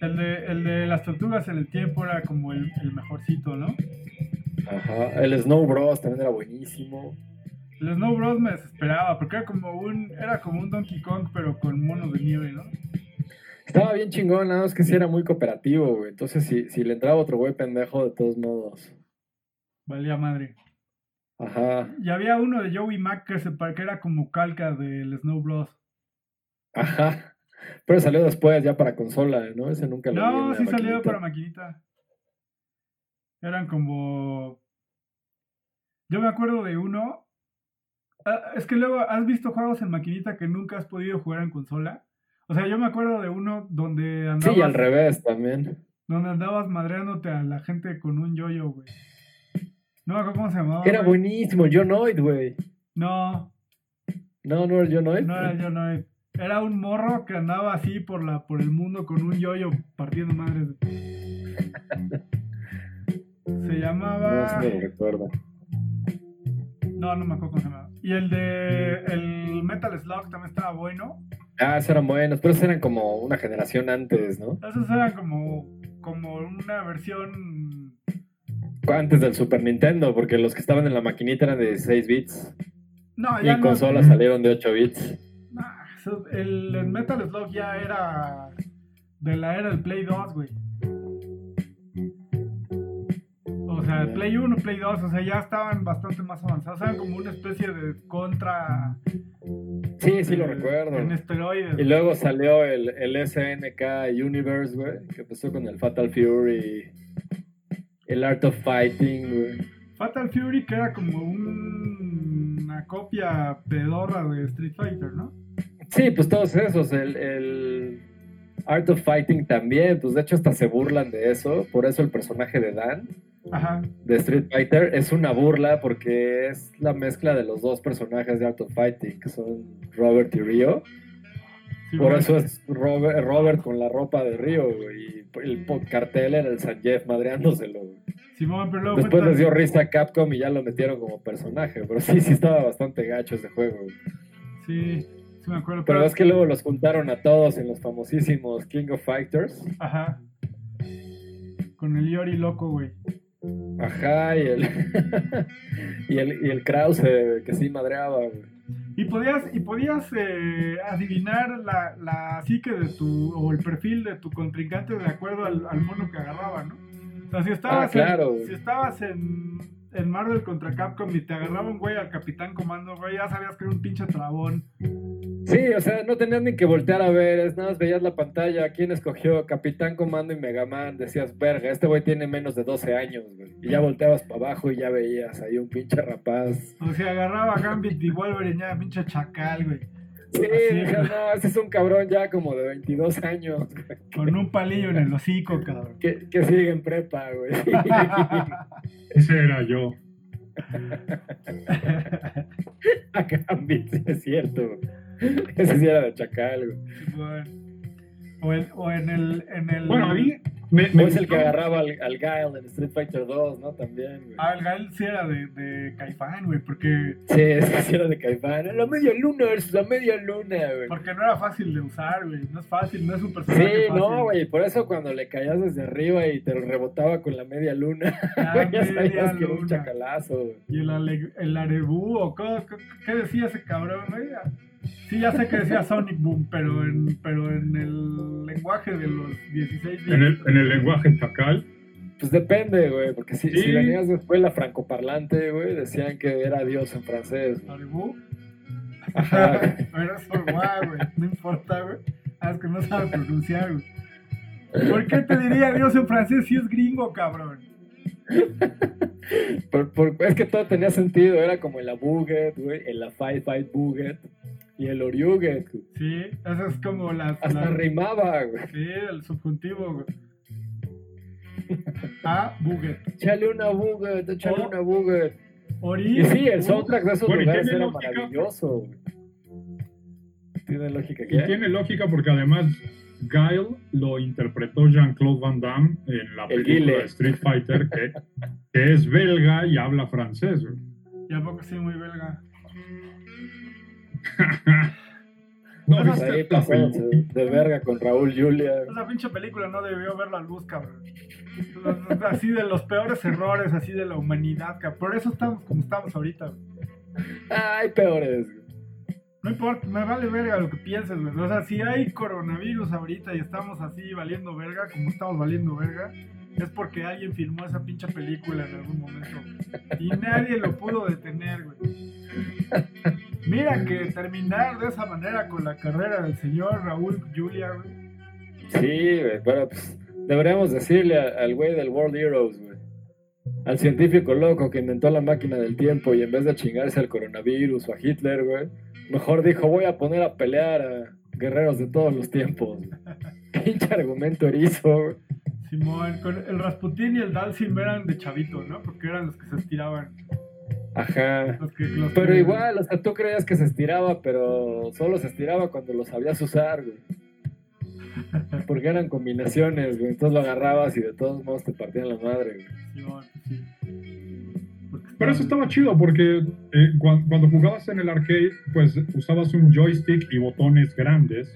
El de, el de las tortugas en el tiempo era como el, el mejorcito, ¿no? Ajá, el Snow Bros también era buenísimo. El Snow Bros me desesperaba porque era como un era como un Donkey Kong pero con monos de nieve, ¿no? Estaba bien chingón, nada más que sí era muy cooperativo, güey. Entonces, si, si le entraba otro güey pendejo, de todos modos. Valía madre. Ajá. Y había uno de Joey Mac que, se, que era como calca del Snow Bros. Ajá. Pero salió después, ya para consola, ¿no? Ese nunca lo No, sí salió para maquinita. Eran como. Yo me acuerdo de uno. Ah, es que luego has visto juegos en maquinita que nunca has podido jugar en consola. O sea, yo me acuerdo de uno donde andabas. Sí, al revés también. Donde andabas madreándote a la gente con un yoyo, güey. No me acuerdo cómo se llamaba. Era buenísimo, Jonoid, güey. No. No, no era Jonoid. No era Jonoid. Era un morro que andaba así por la por el mundo con un yoyo partiendo madres. Se llamaba. No, recuerdo. No, no me acuerdo cómo se llamaba. Y el de el Metal Slug también estaba bueno. Ah, esos eran buenos, pero esos eran como una generación antes, ¿no? Esos eran como, como una versión. Antes del Super Nintendo, porque los que estaban en la maquinita eran de 16 bits. No, ya y en consolas salieron de 8 bits. el, el Metal Slug ya era de la era del Play 2, güey. Sea, Play 1, Play 2, o sea, ya estaban bastante más avanzados. Eran como una especie de contra. Sí, sí, lo recuerdo. En esteroides. Y luego salió el, el SNK Universe, güey, que empezó con el Fatal Fury, el Art of Fighting, güey. Fatal Fury, que era como una copia pedorra de Street Fighter, ¿no? Sí, pues todos esos. El, el Art of Fighting también, pues de hecho hasta se burlan de eso. Por eso el personaje de Dan de Street Fighter es una burla porque es la mezcla de los dos personajes de Art of Fighting, que son Robert y Rio. Por eso es Robert, con la ropa de Rio, y el cartel era el San Jeff madreándoselo. Después les dio risa a Capcom y ya lo metieron como personaje, pero sí, sí estaba bastante gacho ese juego. Sí, sí me acuerdo. Pero, es que luego los juntaron a todos en los famosísimos King of Fighters. Ajá. Con el Yori loco, güey. Ajá, y el, y el, y el Krause que sí madreaba, Y podías, y podías eh, adivinar la, la psique de tu, o el perfil de tu contrincante de acuerdo al, mono que agarraba, ¿no? O sea, si estabas, ah, si estabas en, en Marvel contra Capcom y te agarraba un güey al Capitán Comando, güey, ya sabías que era un pinche trabón. Sí, o sea, no tenías ni que voltear a ver, es nada más veías la pantalla, quién escogió Capitán Comando y Megaman, decías, verga, este güey tiene menos de 12 años, güey. Y ya volteabas para abajo y ya veías ahí un pinche rapaz. O sea, agarraba a Gambit y Wolverine ya, pinche chacal, güey. Sí, no, ese es un cabrón ya como de 22 años. Con un palillo en el hocico, cabrón. Que, que sigue en prepa, güey. ese era yo. a Gambit, es cierto. Ese sí era de Chacal, O, en, o en, el, en el. Bueno, a mí, Me, es el que agarraba al, al Gael en Street Fighter 2, ¿no? También, güey. Ah, el Gael sí era de, de Caifán, güey, porque... Sí, sí era de Caifán. La media luna es la media luna, güey. Porque no era fácil de usar, güey. No es fácil, no es un personaje Sí, no, güey. Por eso cuando le caías desde arriba y te lo rebotaba con la media luna, ah, ya sabías que era un chacalazo, güey. Y el, el arebú, o qué, qué decía ese cabrón, güey? Sí, ya sé que decía Sonic Boom, pero en, pero en el lenguaje de los 16 ¿En el, en el lenguaje tacal. Pues depende, güey, porque si, si venías de escuela francoparlante, güey, decían que era Dios en francés. ¿Aribú? Ajá. pero guau, güey, no importa, güey. Ah, es que no sabe pronunciar, güey. ¿Por qué te diría Dios en francés si es gringo, cabrón? es que todo tenía sentido, era como el Abuget, güey, el Fight Fight Buget. Y el Oriuget. Sí, eso es como las. Hasta rimaba, güey. Sí, el subjuntivo, güey. A Buget. Échale una Buget, échale una Buget. Ori, y sí, el soundtrack de esos lugares era maravilloso. Tiene lógica. ¿qué? Y tiene lógica porque además Guile lo interpretó Jean-Claude Van Damme en la película de Street Fighter, que, que, es belga y habla francés. Güey. ¿Y a poco sí muy belga? no, viste de verga con Raúl Julia. Esa pinche película no debió ver la luz, cabrón. Así de los peores errores, así de la humanidad, cabrón. Por eso estamos como estamos ahorita. Hay peores. No importa, me vale verga lo que pienses, güey. O sea, si hay coronavirus ahorita y estamos así valiendo verga, como estamos valiendo verga, es porque alguien filmó esa pinche película en algún momento. Y nadie lo pudo detener, güey. Mira que terminar de esa manera con la carrera del señor Raúl Julia, güey. Sí, güey, pero pues deberíamos decirle al güey del World Heroes, güey. Al científico loco que inventó la máquina del tiempo y en vez de chingarse al coronavirus o a Hitler, güey, mejor dijo, voy a poner a pelear a guerreros de todos los tiempos. Pinche argumento erizo. Simón, el Rasputín y el Dalsim eran de chavito, ¿no? Porque eran los que se estiraban. Ajá. pero igual, o sea, tú creías que se estiraba, pero solo se estiraba cuando lo sabías usar, güey. Porque eran combinaciones, güey. Entonces lo agarrabas y de todos modos te partían la madre, güey. Sí, Pero eso estaba chido porque eh, cuando jugabas en el arcade, pues usabas un joystick y botones grandes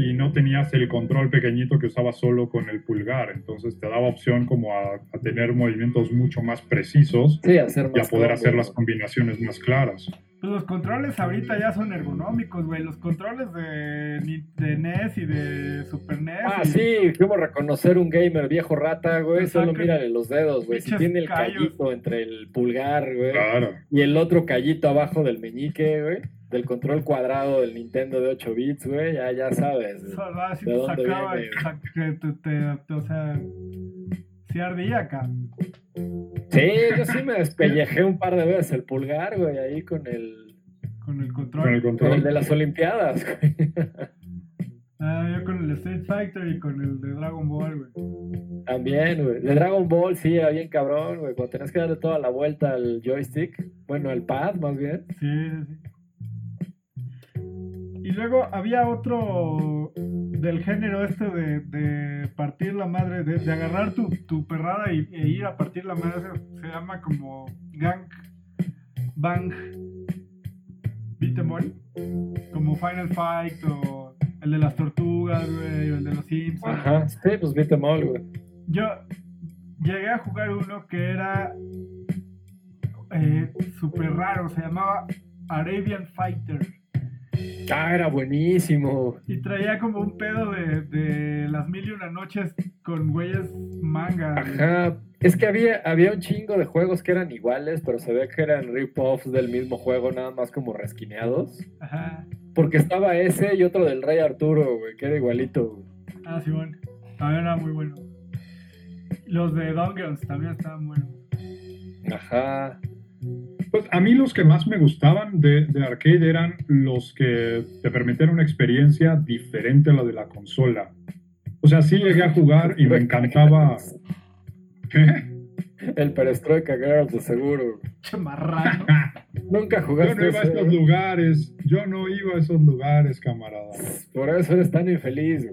y no tenías el control pequeñito que usabas solo con el pulgar, entonces te daba opción como a, tener movimientos mucho más precisos y a poder hacer las combinaciones más claras. Pues los controles ahorita ya son ergonómicos, güey. Los controles de, de NES y de Super NES. Ah, sí, como reconocer un gamer viejo rata, güey. Solo mírale los dedos, güey. Si tiene el callito entre el pulgar, güey. Y el otro callito abajo del meñique, güey del control cuadrado del Nintendo de 8 bits, güey, ya, ya sabes. si de dónde sacaba, viene. o sea, sí ardía acá. Sí, yo sí me despellejé un par de veces el pulgar, güey, ahí con el... Con el control. Con el control. el de las Olimpiadas, güey. Ah, yo con el Street Fighter y con el de Dragon Ball, güey. También, güey. De Dragon Ball sí era bien cabrón, güey. Cuando tenías que darle toda la vuelta al joystick. Bueno, al pad, más bien. Sí, sí, sí. Y luego había otro del género este de, partir la madre, de, agarrar tu, tu perrada y, e ir a partir la madre. Se, llama como Gang Bang Beat'em Como Final Fight o el de las tortugas, güey, o el de los Simpsons. Ajá, sí, pues Beat'em güey. Yo llegué a jugar uno que era eh, súper raro, se llamaba Arabian Fighter. Ah, era buenísimo. Y traía como un pedo de, las mil y una noches con güeyes manga. Ajá. Es que había, había un chingo de juegos que eran iguales, pero se ve que eran rip-offs del mismo juego, nada más como resquineados. Ajá. Porque estaba ese y otro del Rey Arturo, güey, que era igualito. Ah, sí, bueno. También era muy bueno. Los de Dungeons también estaban buenos. Ajá. Pues a mí los que más me gustaban de, arcade eran los que te permitían una experiencia diferente a la de la consola. O sea, sí llegué a jugar y me encantaba. ¿Qué? El Perestroika Girls, de seguro. Chamarrano. Nunca jugaste. Yo no iba a esos lugares. Yo no iba a esos lugares, camarada. Por eso eres tan infeliz.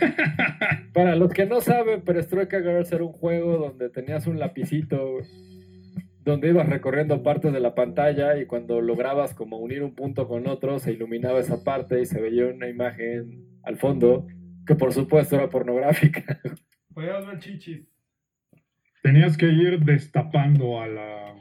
Para los que no saben, Perestroika Girls era un juego donde tenías un lapicito donde ibas recorriendo partes de la pantalla y cuando lograbas como unir un punto con otro, se iluminaba esa parte y se veía una imagen al fondo que por supuesto era pornográfica. Podías ver chichis. Tenías que ir destapando a la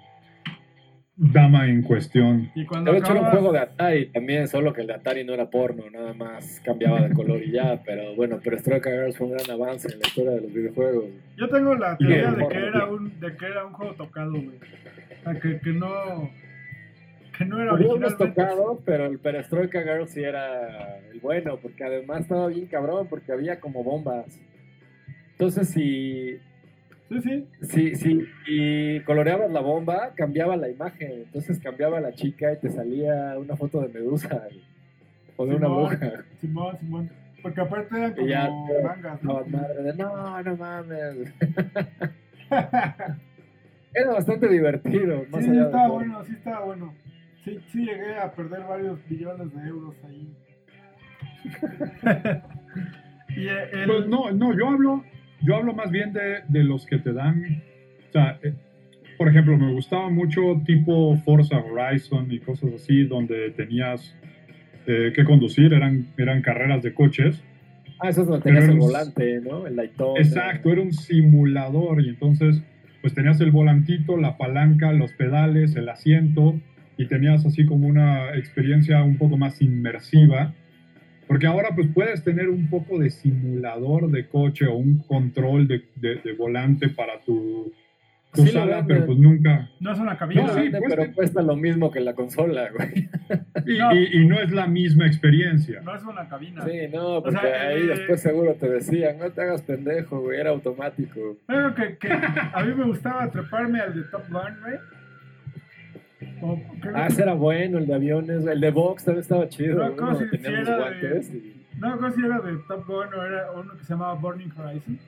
dama en cuestión. Y cuando de hecho era un juego de Atari también, solo que el de Atari no era porno, nada más cambiaba de color y ya, pero bueno, pero Stroke Girls fue un gran avance en la historia de los videojuegos. Yo tengo la teoría de que, era un, de que era un juego tocado, güey. que, que no que no era originalmente tocado, pero el Perestroika Girl sí era el bueno, porque además estaba bien cabrón, porque había como bombas. Entonces, si Sí, sí. Sí, sí. Y coloreabas la bomba, cambiaba la imagen. Entonces cambiaba la chica y te salía una foto de Medusa o de una bruja. Simón, Simón. Porque aparte eran como ya, mangas. ¿no? madre de, no, no mames. Era bastante divertido. sí, sí estaba bueno, sí estaba bueno. Sí, sí llegué a perder varios billones de euros ahí. y el... Pues no, no, yo hablo yo hablo más bien de, de los que te dan, o sea, eh, por ejemplo, me gustaba mucho tipo Forza Horizon y cosas así, donde tenías eh, que conducir, eran, eran carreras de coches. Ah, eso es donde tenías el volante, ¿no? El. Exacto, era un simulador y entonces pues tenías el volantito, la palanca, los pedales, el asiento y tenías así como una experiencia un poco más inmersiva porque ahora pues puedes tener un poco de simulador de coche o un control de, de, volante para tu, tu sala, pero pues nunca... No es una cabina. sí, pero cuesta lo mismo que la consola, güey. Y no, es la misma experiencia. No es una cabina. Sí, no, porque ahí eh, después seguro te decían, no te hagas pendejo, güey, era automático. Pero que, que a mí me gustaba treparme al de Top Gun, güey ah, ese era bueno, el de aviones, el de box también estaba chido. No, como si, era de, no, si era de Top Gun o era uno que se llamaba Burning Horizon.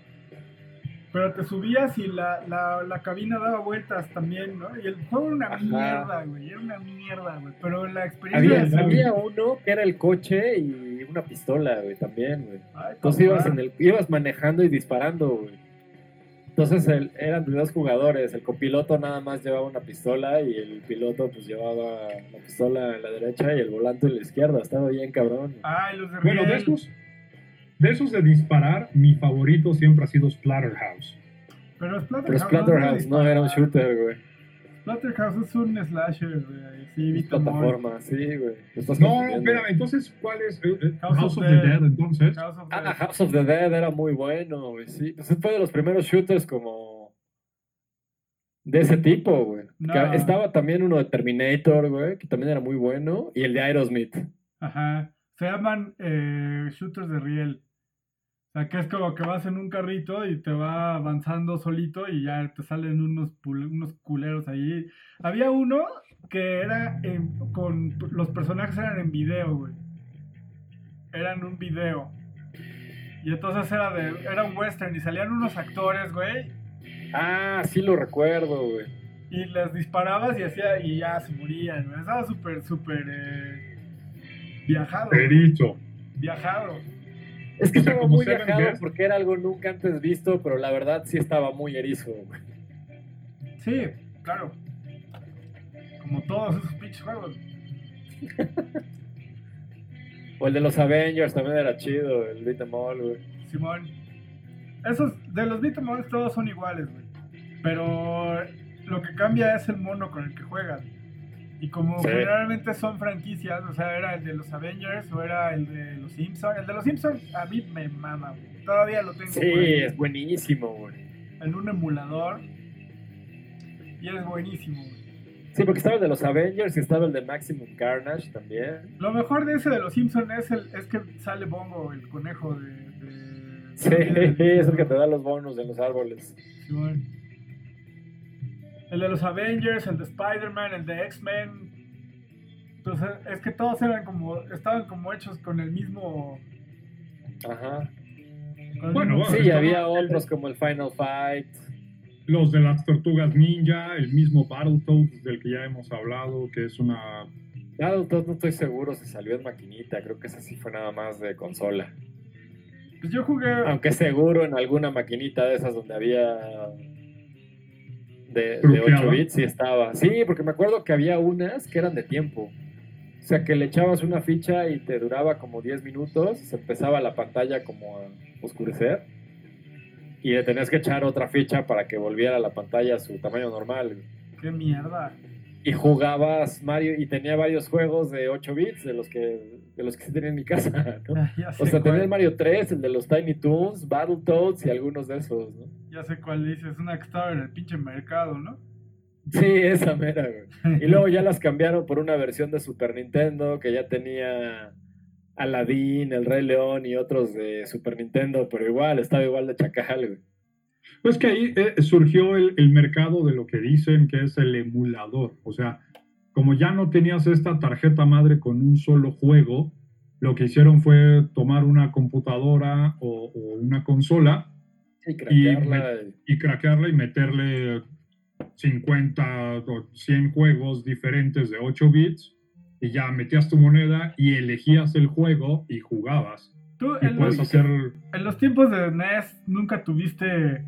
Pero te subías y la, la, la cabina daba vueltas también, ¿no? Y el juego era una mierda, güey. Era una mierda, güey. Pero la experiencia. Había, había, uno que era el coche y una pistola, güey, también, güey. Entonces ibas, en el, ibas manejando y disparando, güey. Entonces eran dos jugadores, el copiloto nada más llevaba una pistola y el piloto pues llevaba la pistola en la derecha y el volante en la izquierda, estaba bien cabrón. Ay, los de Bueno, de esos, de esos de disparar, mi favorito siempre ha sido Splatterhouse. Pero Splatterhouse, Pero Splatterhouse no, era un shooter, güey. Splatterhouse es un slasher, güey. Sí, plataforma, sí, güey. No, espera, entonces, ¿cuál es? House, of, the, Dead, entonces. House of ah, House of the Dead era muy bueno, güey, sí. Pues fue de los primeros shooters como de ese tipo, güey. Estaba también uno de Terminator, güey, que también era muy bueno, y el de Aerosmith. Ajá. Se llaman eh, shooters de riel. Sea, que es como que vas en un carrito y te va avanzando solito y ya te salen unos, unos culeros ahí. Había uno que era con los personajes eran en video, güey. Eran un video. Y entonces era de era un western y salían unos actores, güey. Ah, sí lo recuerdo, güey. Y les disparabas y hacía y ya se morían, güey. Estaba súper súper eh, viajado. Perito. Viajado. Es que estaba muy viajado porque era algo nunca antes visto, pero la verdad sí estaba muy erizo, güey. Sí, claro. Como todos esos pinches juegos. o el de los Avengers también era chido, el beat em all, güey. Simón. Esos, de los beat em all todos son iguales, güey. Pero lo que cambia es el mono con el que juegas. Y como generalmente son franquicias, o sea, era el de los Avengers o era el de los Simpsons. El de los Simpsons a mí me mama, güey. Todavía lo tengo. Sí, es buenísimo, güey. En un emulador. Y es buenísimo, güey. Sí, porque estaba el de los Avengers y estaba el de Maximum Carnage también. Lo mejor de ese de los Simpsons es, el, es que sale Bongo, el conejo de... sí, es el que te da los bonos en los árboles. Sí, bueno. El de los Avengers, el de Spider-Man, el de X-Men. Entonces, es que todos eran como, estaban como hechos con el mismo... Ajá. Bueno, sí, había otros como el Final Fight los de las tortugas ninja, el mismo Battletoads del que ya hemos hablado, que es una... Battletoads no estoy seguro si salió en maquinita, creo que ese sí fue nada más de consola. Pues yo jugué. Aunque seguro en alguna maquinita de esas donde había. De, de 8 bits sí estaba. Sí, porque me acuerdo que había unas que eran de tiempo. O sea, que le echabas una ficha y te duraba como 10 minutos, se empezaba la pantalla como a oscurecer y le tenías que echar otra ficha para que volviera la pantalla a su tamaño normal. ¡Qué mierda! Y jugabas Mario y tenía varios juegos de 8 bits de los que de los que se tenía en mi casa, o sea, tenía el Mario 3, el de los Tiny Toons, Battletoads y algunos de esos, ¿no? Ya sé cuál dices, una que estaba en el pinche mercado, ¿no? Sí, esa mera, güey. Y luego ya las cambiaron por una versión de Super Nintendo que ya tenía Aladdin, El Rey León y otros de Super Nintendo, pero igual, estaba igual de chacal, güey. Pues que ahí eh, surgió el, el, mercado de lo que dicen que es el emulador. O sea, como ya no tenías esta tarjeta madre con un solo juego, lo que hicieron fue tomar una computadora o, una consola y craquearla. Y, craquearla y meterle 50 o 100 juegos diferentes de 8 bits y ya metías tu moneda y elegías el juego y jugabas. Tú, en, los, hacer... en los tiempos de NES, nunca tuviste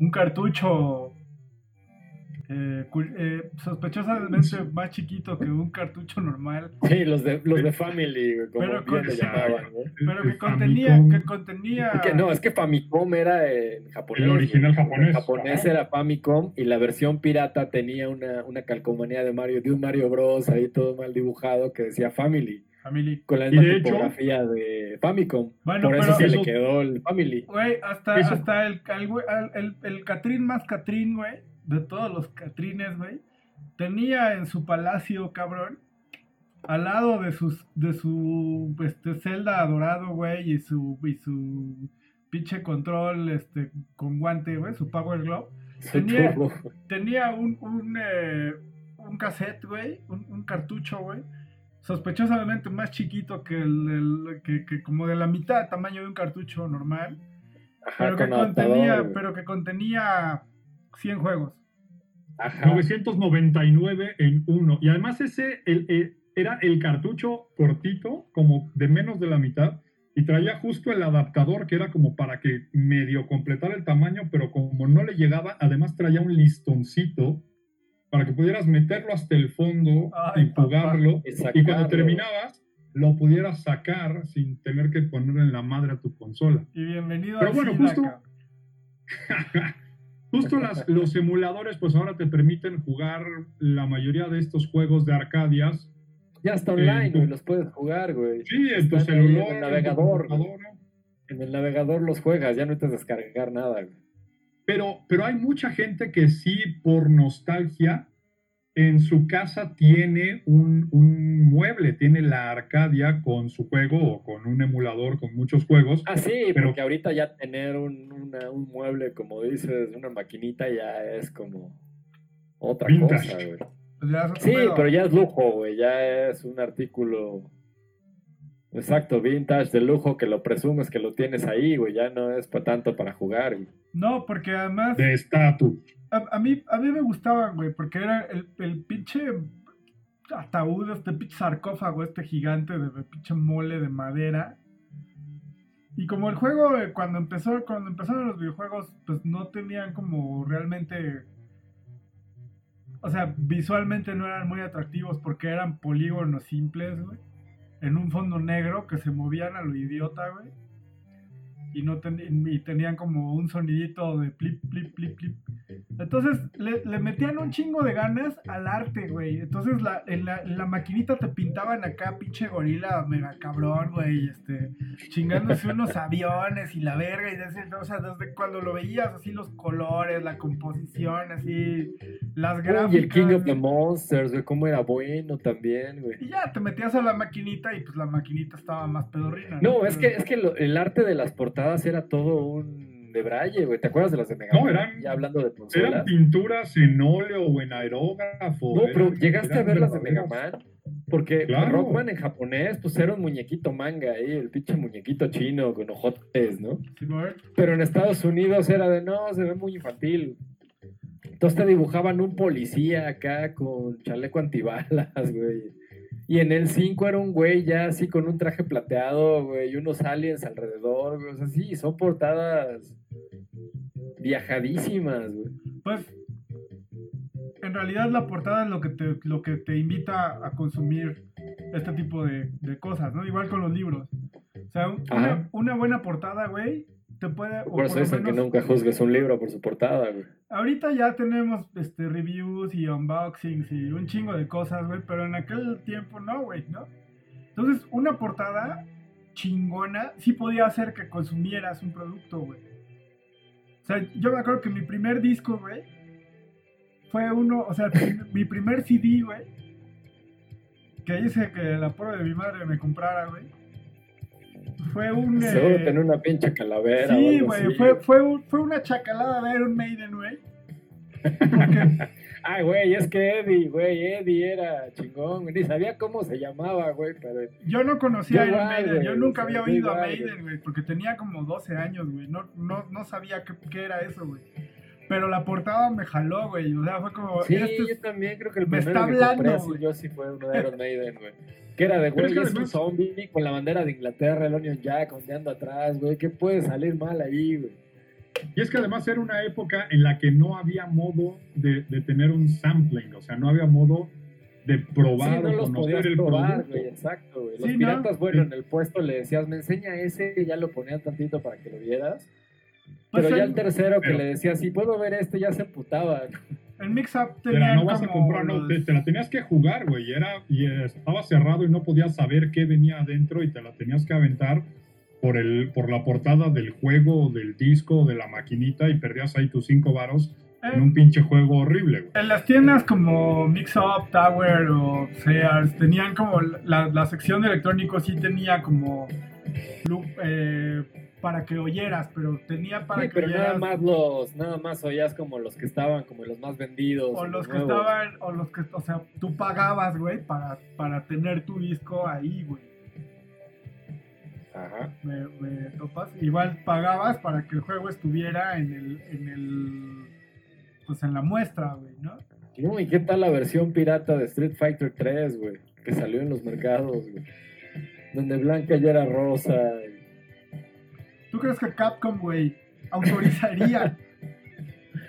un cartucho eh, eh, sospechosamente más chiquito que un cartucho normal. Sí, los de, los de Family, como pero, con, llamaban, pero que contenía, que contenía... no, es que Famicom era en japonés. El original japonés. El japonés era Famicom y la versión pirata tenía una, una calcomanía de Mario, de un Mario Bros. ahí todo mal dibujado que decía Family. Family. Con la misma tipografía de Famicom. Por eso se le quedó el Family. Güey, hasta, hasta el, el, el, el Catrín más Catrín, güey de todos los Catrines, güey, tenía en su palacio, cabrón, al lado de sus de su este, celda adorado, güey, y su y su pinche control este con guante, güey, su Power Glove. Tenía, tenía un un, eh, un cassette, güey, un, cartucho, güey, sospechosamente más chiquito que el, que, que, como de la mitad tamaño de un cartucho normal, pero que contenía, pero que contenía 100 juegos. 999 en uno. Y además ese el, era el cartucho cortito, como de menos de la mitad, y traía justo el adaptador que era como para que medio completara el tamaño, pero como no le llegaba, además traía un listoncito para que pudieras meterlo hasta el fondo y jugarlo. Y cuando terminabas, lo pudieras sacar sin tener que ponerle en la madre a tu consola. Y bienvenido Pero bueno, justo. Justo los emuladores, pues ahora te permiten jugar la mayoría de estos juegos de Arcadias. Ya está online, güey, los puedes jugar, güey. Sí, en tu celular. En el navegador. En, el navegador los juegas, ya no necesitas descargar nada, güey. Pero, pero hay mucha gente que sí, por nostalgia, en su casa tiene un, mueble, tiene la Arcadia con su juego o con un emulador con muchos juegos. Ah, sí, pero que ahorita ya tener un, un, mueble, como dices, una maquinita ya es como otra cosa, güey. Pues sí, pero ya es lujo, güey, ya es un artículo Exacto, vintage de lujo que lo presumes que lo tienes ahí, güey. Ya no es para tanto para jugar, güey. No, porque además. De estatus. A, mí, a mí me gustaban, güey, porque era el, el pinche ataúd, este pinche sarcófago, este gigante de, pinche mole de madera. Y como el juego, eh, cuando empezó, cuando empezaron los videojuegos, pues no tenían como realmente. O sea, visualmente no eran muy atractivos porque eran polígonos simples, güey en un fondo negro que se movían a lo idiota, güey y no y tenían como un sonidito de plip, plip, plip, plip. Entonces le, metían un chingo de ganas al arte, güey. Entonces la, en, la, la maquinita te pintaban acá, pinche gorila, mega cabrón, güey, este, chingándose unos aviones y la verga, y desde, o sea, desde cuando lo veías, así los colores, la composición, así, las gráficas. Y el King of the Monsters, güey, cómo era bueno también, güey. Y ya, te metías a la maquinita y pues la maquinita estaba más pedorrina. No, es que, es que el arte de las portadas era todo un de braille, güey. ¿Te acuerdas de las de Mega No, eran, ya hablando de Eran pinturas en óleo o en aerógrafo. No, pero llegaste a ver las de Mega Man. Porque Rockman en japonés, pues era un muñequito manga ahí, el pinche muñequito chino con ojotes, ¿no? pero en Estados Unidos era de no, se ve muy infantil. Entonces te dibujaban un policía acá con chaleco antibalas, güey Y en el 5 era un güey ya así con un traje plateado, güey, y unos aliens alrededor, güey. O sea, sí, son portadas viajadísimas, güey. Pues, en realidad la portada es lo que te, lo que te invita a consumir este tipo de, cosas, ¿no? Igual con los libros. O sea, una, una buena portada, güey, te puede... Por eso dicen que nunca juzgues un libro por su portada, güey. Ahorita ya tenemos este, reviews y unboxings y un chingo de cosas, güey, pero en aquel tiempo no, güey, ¿no? Entonces, una portada chingona sí podía hacer que consumieras un producto, güey. O sea, yo me acuerdo que mi primer disco, güey, fue uno, o sea, mi primer CD, güey, que hice que la pobre de mi madre me comprara, güey fue un. Seguro eh, tener una pinche calavera. Sí, güey. Fue, fue, fue una chacalada de Iron Maiden, güey. Ay, güey, es que Eddie, güey, Eddie era chingón, ni sabía cómo se llamaba, güey, pero... Yo no conocía a Iron Maiden, yo nunca había oído a Maiden, güey, porque tenía como 12 años, güey, no, no, no sabía qué, qué era eso, güey. Pero la portada me jaló, güey, o sea, fue como... Sí, yo también creo que el me está hablando, yo sí fue uno de Iron Maiden, güey. Que era de, güey, es, un zombie con la bandera de Inglaterra, el Onion Jack ondeando atrás, güey. ¿Qué puede salir mal ahí, güey? Y es que además era una época en la que no había modo de, de tener un sampling, o sea, no había modo de probar sí, no los el probar, Güey, exacto, güey. Los piratas, bueno, en el puesto le decías, me enseña ese, y ya lo ponían tantito para que lo vieras. Pues pero ya el tercero que le decía, si puedo ver este, ya se emputaba. El mix-up tenía no vas a comprar, no, te, la tenías que jugar, güey. Era, y estaba cerrado y no podías saber qué venía adentro y te la tenías que aventar por, el, por la portada del juego, del disco, de la maquinita y perdías ahí tus cinco varos en un pinche juego horrible, güey. En las tiendas como Mix-Up, Tower o Sears tenían como la, la sección de electrónicos sí tenía como eh, para que oyeras, pero tenía para que pero nada más los, nada más oías como los que estaban, como los más vendidos. O los, que estaban, o los que, o sea, tú pagabas, güey, para, para tener tu disco ahí, güey. Ajá. Me, me topas. Igual pagabas para que el juego estuviera en el, en el, pues en la muestra, güey, ¿no? ¿y qué tal la versión pirata de Street Fighter 3, güey? Que salió en los mercados, güey. Donde Blanca ya era rosa. ¿Tú crees que Capcom, güey, autorizaría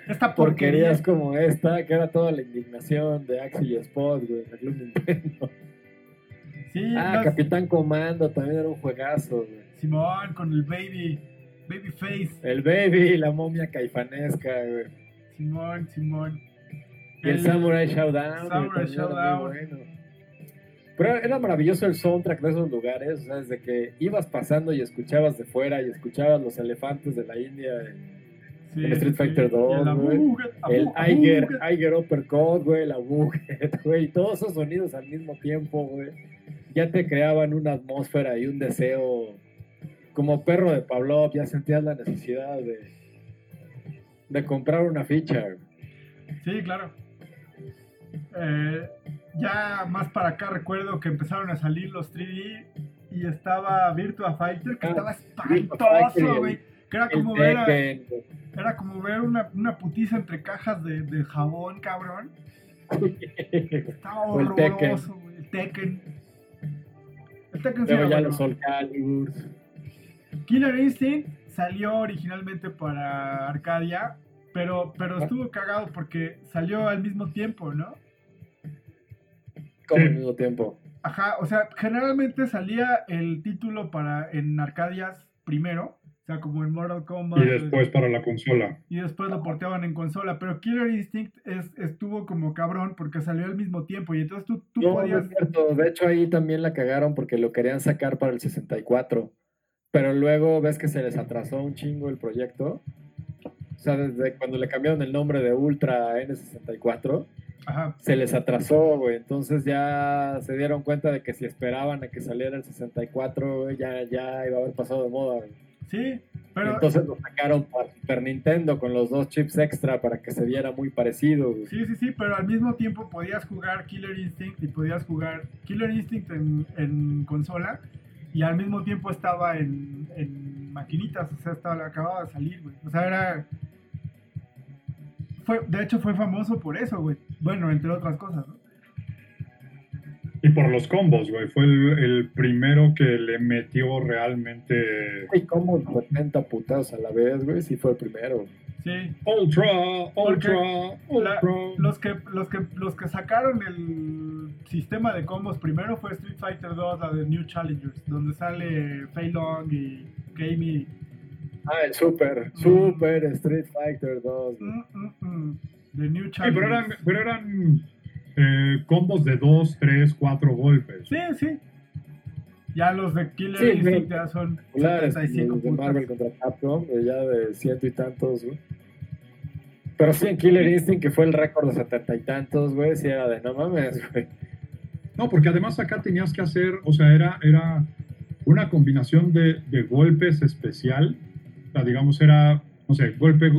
esta porquería? Porquerías como esta, que era toda la indignación de Axel y Spot, güey, en el Club Nintendo. Sí, ah, Capitán Comando también era un juegazo, güey. Simón, con el Baby, Babyface. El Baby, la momia caifanesca, güey. Simón, Simón. Y el, Samurai Showdown. Samurai Showdown. Pero era maravilloso el soundtrack de esos lugares, o sea, desde que ibas pasando y escuchabas de fuera y eschabas los elefantes de la India en, Street Fighter 2, güey. El Iger, Iger Uppercut, güey, la Buget, güey, todos esos sonidos al mismo tiempo, güey. Ya te creaban una atmósfera y un deseo. Como perro de Pavlov, ya sentías la necesidad de, de comprar una ficha. Sí, claro. Eh, ya más para acá recuerdo que empezaron a salir los 3D y estaba Virtua Fighter, que ah, estaba espantoso, güey. Que era como ver, era como ver una, una putiza entre cajas de, de jabón, cabrón. estaba horroroso, güey. El Tekken. El Tekken Pero ya los Killer Instinct salió originalmente para Arcadia, pero, pero ah. estuvo cagado porque salió al mismo tiempo, ¿no? al mismo tiempo. Ajá, o sea, generalmente salía el título para en Arcadias primero, o sea, como en Mortal Kombat. Y después para la consola. Y después lo porteaban en consola, pero Killer Instinct es, estuvo como cabrón porque salió al mismo tiempo y entonces tú, tú podías... cierto. De hecho ahí también la cagaron porque lo querían sacar para el 64, pero luego ves que se les atrasó un chingo el proyecto. O sea, desde cuando le cambiaron el nombre de Ultra a N64 se les atrasó, güey. Entonces ya se dieron cuenta de que si esperaban a que saliera el 64, ya, ya iba a haber pasado de moda, Sí, pero... Entonces lo sacaron para Super Nintendo con los dos chips extra para que se viera muy parecido. Sí, sí, sí, pero al mismo tiempo podías jugar Killer Instinct y podías jugar Killer Instinct en, consola y al mismo tiempo estaba en, en maquinitas, o sea, estaba, acababa de salir, güey. O sea, era de hecho fue famoso por eso, güey. Bueno, entre otras cosas, ¿no? Y por los combos, güey. Fue el, primero que le metió realmente. Y combos 70 putas a la vez, güey. Sí, fue el primero. Sí. Ultra, Ultra, Ultra. los, que, los, que, los que sacaron el sistema de combos primero fue Street Fighter 2, la de New Challengers, donde sale Fei Long y Gamey. Ah, el Super, Super Street Fighter 2. Mm, mm, mm. The New Challengers. pero eran, pero eran eh, combos de 2, 3, 4 golpes. Sí, sí. Ya los de Killer Instinct ya son 75 de Marvel contra Capcom, ya de ciento y tantos, güey. Pero sí, en Killer Instinct, que fue el récord de setenta y tantos, güey, sí era de no mames, güey. No, porque además acá tenías que hacer, o sea, era, era una combinación de, de golpes especial. O sea, digamos, era, no sé, golpe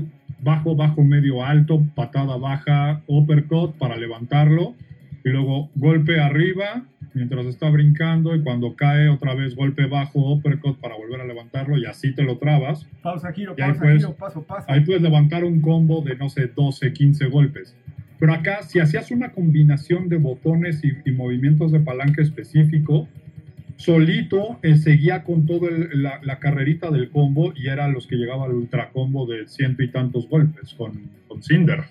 bajo, bajo, medio, alto, patada baja, uppercut para levantarlo. Y luego golpe arriba, mientras está brincando y cuando cae otra vez golpe bajo, uppercut para volver a levantarlo y así te lo trabas. Pausa, giro, pausa, giro, paso, paso. Ahí puedes levantar un combo de, no sé, 12, 15 golpes. Pero acá, si hacías una combinación de botones y, movimientos de palanca específico, solito eh, seguía con toda la, carrerita del combo y era los que llegaba al ultra combo de ciento y tantos golpes con, con Cinder.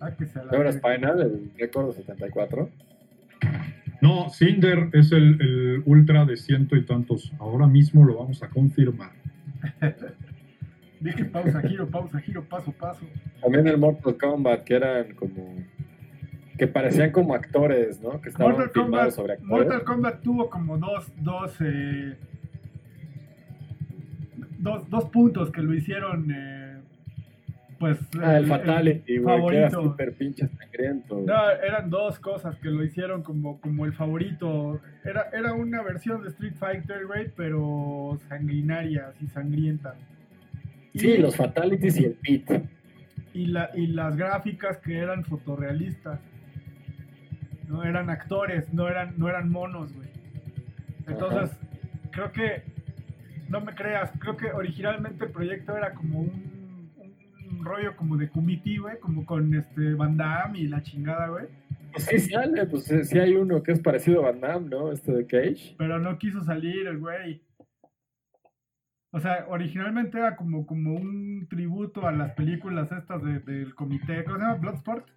Ah, que se la... Spinal, el récord de 74? No, Cinder es el, ultra de ciento y tantos. Ahora mismo lo vamos a confirmar. Dije pausa, giro, pausa, giro, paso, paso. También el Mortal Kombat, que eran como. Que parecían como actores, ¿no? Que estaban Mortal Kombat, sobre actores. Mortal Kombat tuvo como dos, dos, eh, dos, dos puntos que lo hicieron. Eh, pues ah, el, Fatality, favorito. super pinche sangriento. No, eran dos cosas que lo hicieron como, como el favorito. Era, era una versión de Street Fighter, güey, pero sanguinaria, así sangrienta. Sí, los Fatalities y el Pit. Y, la, y las gráficas que eran fotorrealistas. No eran actores, no eran, no eran monos, güey. Entonces, creo que, no me creas, creo que originalmente el proyecto era como un un rollo como de committee, güey, como con este Van Damme y la chingada, güey. Pues sí sale, pues sí hay uno que es parecido a Van Damme, ¿no? Este de Cage. Pero no quiso salir el güey. O sea, originalmente era como, como un tributo a las películas estas del comité. ¿Cómo se llama? ¿Bloodsport?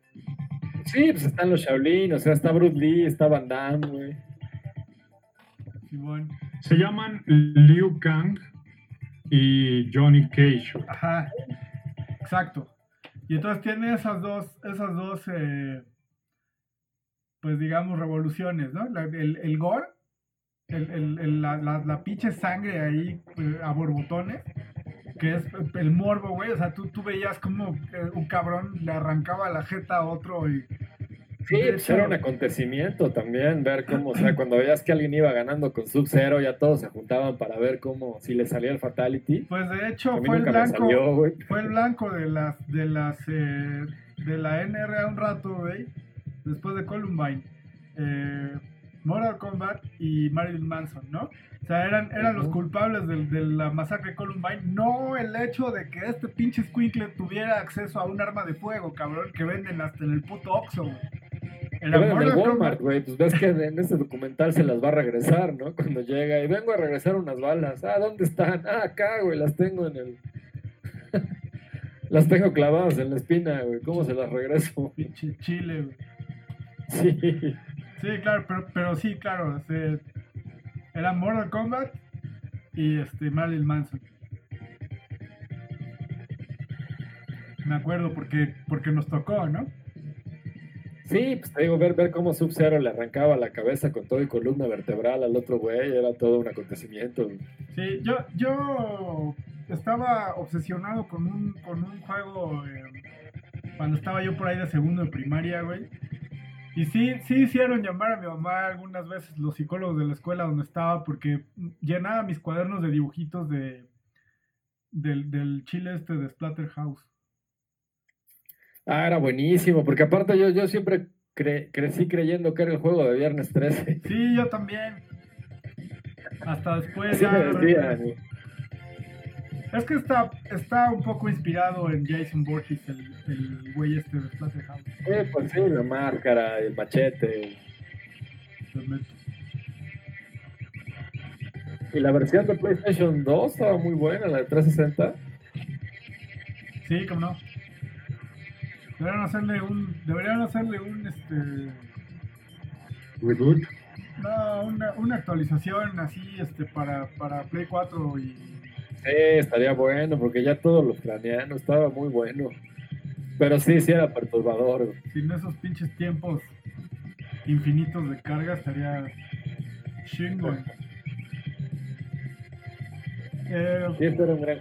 Sí, pues están los Shaolin, o sea, está Bruce Lee, está Van Damme, güey. Sí, bueno. Se llaman Liu Kang y Johnny Cage. Ajá. Exacto. Y entonces tiene esas dos, esas dos, eh, pues digamos, revoluciones, ¿no? el, el gore, el, la, la, pinche sangre ahí eh, a borbotones, que es el morbo, güey. O sea, tú, tú veías como eh, un cabrón le arrancaba la jeta a otro y Sí, pues era un acontecimiento también, ver cómo, o sea, cuando veías que alguien iba ganando con Sub-Zero, ya todos se juntaban para ver cómo, si le salía el Fatality. Pues de hecho, fue el blanco, fue el blanco de las, de las, eh, de la NRA un rato, güey, después de Columbine. Eh, Mortal Kombat y Marilyn Manson, ¿no? O sea, eran, eran los culpables de, la masacre de Columbine, no el hecho de que este pinche Squinkle tuviera acceso a un arma de fuego, cabrón, que venden hasta en el puto Oxxo, güey. En el Walmart, güey, pues ves que en ese documental se las va a regresar, ¿no? Cuando llega y vengo a regresar unas balas. Ah, ¿dónde están? Ah, acá, güey, las tengo en el... las tengo clavadas en la espina, güey. ¿Cómo se las regreso? Chile, güey. Sí. Sí, claro, pero, pero sí, claro. Este, era Mortal Kombat y este Marilyn Manson. Me acuerdo porque, porque nos tocó, ¿no? Sí, pues te digo, ver, ver cómo Sub-Zero le arrancaba la cabeza con todo y columna vertebral al otro güey, era todo un acontecimiento. Sí, yo, yo estaba obsesionado con un, con un juego eh, cuando estaba yo por ahí de segundo de primaria, güey. Y sí, sí hicieron llamar a mi mamá algunas veces los psicólogos de la escuela donde estaba porque llenaba mis cuadernos de dibujitos de del, del chile este de Splatterhouse. Ah, era buenísimo, porque aparte yo, yo siempre crecí creyendo que era el juego de Viernes 13. Sí, yo también. Hasta después Es que está, está un poco inspirado en Jason Borges, el, el güey este de Splatterhouse. Eh, pues sí, la máscara, el machete. Y la versión de PlayStation 2 estaba muy buena, la de 360. Sí, como no. Deberían hacerle un. Deberían hacerle un este. Reboot. No, una, una actualización así, este, para, para Play 4 y. Sí, estaría bueno, porque ya todos los planearon, estaba muy bueno. Pero sí, sí era perturbador. Sin esos pinches tiempos infinitos de carga estaría chingo. Eh, sí, este era un gran.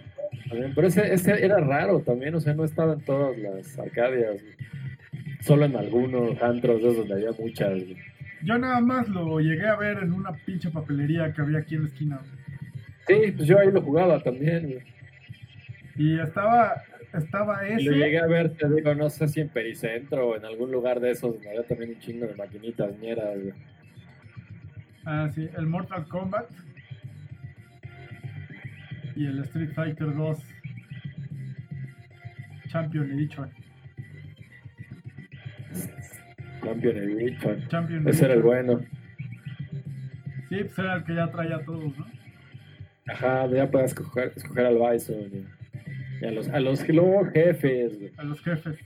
Pero ese, ese, era raro también, o sea, no estaba en todas las arcadias, solo en algunos antros de donde había muchas. Yo nada más lo llegué a ver en una pinche papelería que había aquí en la esquina. Sí, pues yo ahí lo jugaba también. Y estaba, estaba ese. lo llegué a ver, te digo, no sé si en Pericentro o en algún lugar de esos donde había también un chingo de maquinitas ñeras. Ah, sí, el Mortal Kombat y el Street Fighter 2 Champion Edition. Champion Edition. Champion Ese era el bueno. Sí, pues era el que ya traía a todos, ¿no? Ajá, ya puedes escoger, escoger al Bison. Y, a los, a los jefes, A los jefes.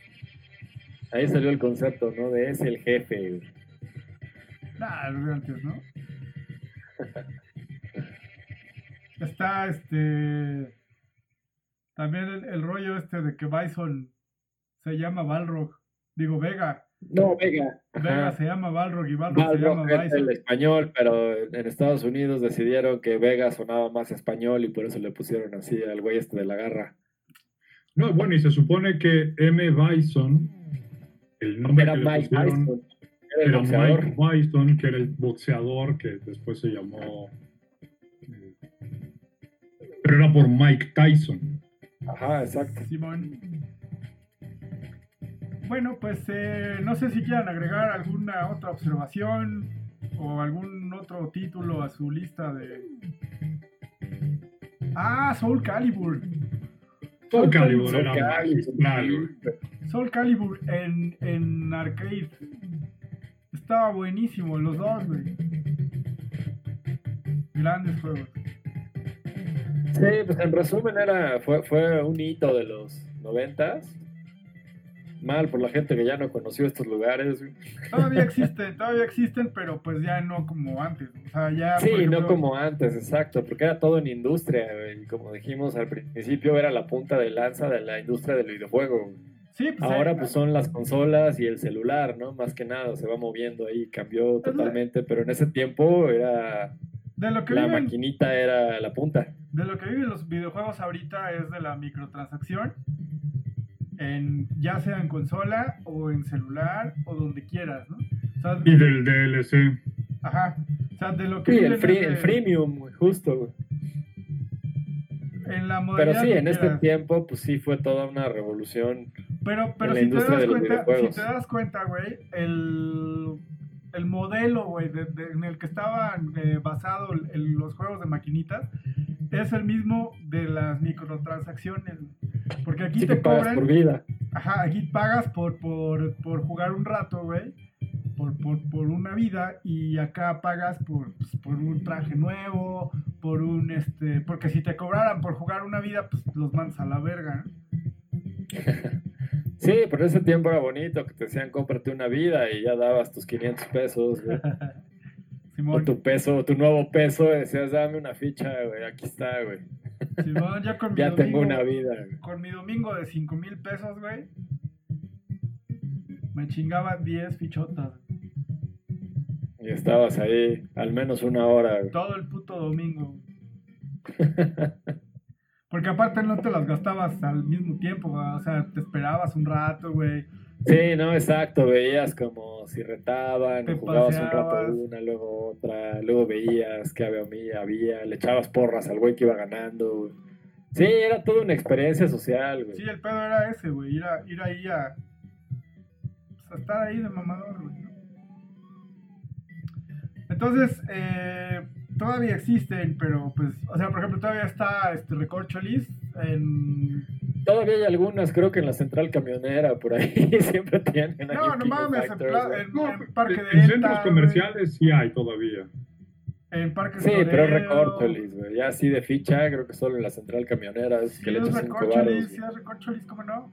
Ahí salió el concepto, ¿no? De ese el jefe, güey. Nah, de antes, ¿no? Está este. También el, rollo este de que Bison se llama Balrog. Digo, Vega. No, Vega. Vega se llama Balrog y Balrog, se llama Bison. el español, pero en Estados Unidos decidieron que Vega sonaba más español y por eso le pusieron así al güey este de la garra. No, bueno, y se supone que M. Bison, el nombre era que Mike Bison. Era, Mike Bison, que era el boxeador que después se llamó. Eh, pero era por Mike Tyson. Ajá, exacto. Simón. Bueno, pues eh, no sé si quieran agregar alguna otra observación o algún otro título a su lista de. Ah, Soul Calibur. Soul, Calibur, Soul Calibur, Soul Calibur en, en arcade. Estaba buenísimo, los dos, güey. Grandes juegos. Sí, pues en resumen era, fue, fue un hito de los noventas mal por la gente que ya no conoció estos lugares. Todavía existen, todavía existen, pero pues ya no como antes. O sea, ya, sí, no como antes, exacto, porque era todo en industria. Y como dijimos al principio, era la punta de lanza de la industria del videojuego. Sí, pues, Ahora pues son las consolas y el celular, ¿no? Más que nada, se va moviendo ahí, cambió totalmente, pero en ese tiempo era... De lo que la maquinita era la punta. De lo que viven los videojuegos ahorita es de la microtransacción en, ya sea en consola o en celular o donde quieras, ¿no? y del DLC. Ajá. O sea, de lo que sí, el, el freemium, justo. En la pero sí, en este tiempo, pues sí fue toda una revolución. Pero, pero si, te das cuenta, si te das cuenta, güey, el, el modelo, güey, en el que estaban eh, basados los juegos de maquinitas, es el mismo de las microtransacciones. Porque aquí te cobran. por vida. Ajá, aquí pagas por, por, por jugar un rato, güey. Por, por, por, una vida y acá pagas por, pues, por un traje nuevo, por un este, porque si te cobraran por jugar una vida, pues los mandas a la verga. Sí, pero ese tiempo era bonito, que te decían cómprate una vida y ya dabas tus 500 pesos, güey. O tu peso, tu nuevo peso, decías, dame una ficha, güey, aquí está, güey. Simón, ya con mi ya tengo una vida. Con mi domingo de 5 mil pesos, güey, me chingaba 10 fichotas. Y estabas ahí al menos una hora, güey. Todo el puto domingo. Porque aparte no te las gastabas al mismo tiempo, o sea, te esperabas un rato, güey. Sí, no, exacto, veías como si retaban, jugabas un rato una, luego otra, luego veías que había, había, le echabas porras al güey que iba ganando. Sí, era toda una experiencia social, güey. Sí, el pedo era ese, güey, ir, a, ir ahí a, pues, a estar ahí de mamador, güey. Entonces, eh, todavía existen, pero pues, o sea, por ejemplo, todavía está este Recorcholis en Todavía hay algunas, creo que en la central camionera, por ahí siempre tienen. No, no mames, en, en, Parque de En centros comerciales sí hay todavía. En Parque Sí, pero es recorcholis, güey. Ya así de ficha, creo que solo en la central camionera es que le echas cinco baros. Sí, es recorcholis, ¿cómo no?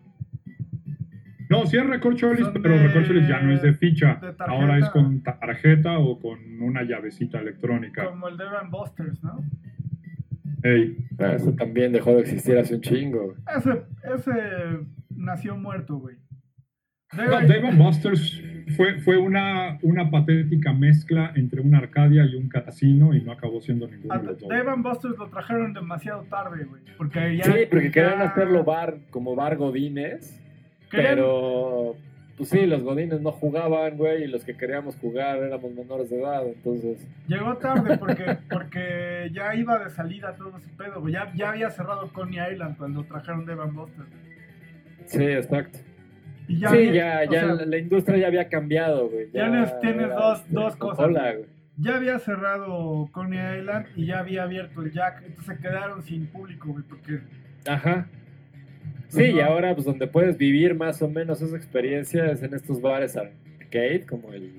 No, sí es recorcholis, pero recorcholis ya no es de ficha. Ahora es con tarjeta o con una llavecita electrónica. Como el de Van Busters, ¿no? Ey. Eso también dejó de existir hace un chingo. Ese, ese nació muerto, güey. Dave Busters fue, fue una, una patética mezcla entre una Arcadia y un casino y no acabó siendo ninguno de los dos. Dave Busters lo trajeron demasiado tarde, güey. Porque ya, sí, porque querían hacerlo bar, como bar Godines. Pero, pues sí, los Godines no jugaban, güey, y los que queríamos jugar éramos menores de edad, entonces... Llegó tarde porque, porque ya iba de salida todo ese pedo, güey. Ya, ya había cerrado Coney Island cuando trajeron Dave Busters. Sí, exacto sí, ya, ya la, industria ya había cambiado, güey. Ya, tienes dos, dos cosas. Hola, güey. Ya había cerrado Coney Island y ya había abierto el Jack, entonces quedaron sin público, güey, porque... Ajá. Sí, y ahora pues donde puedes vivir más o menos esa experiencia es en estos bares arcade, como el...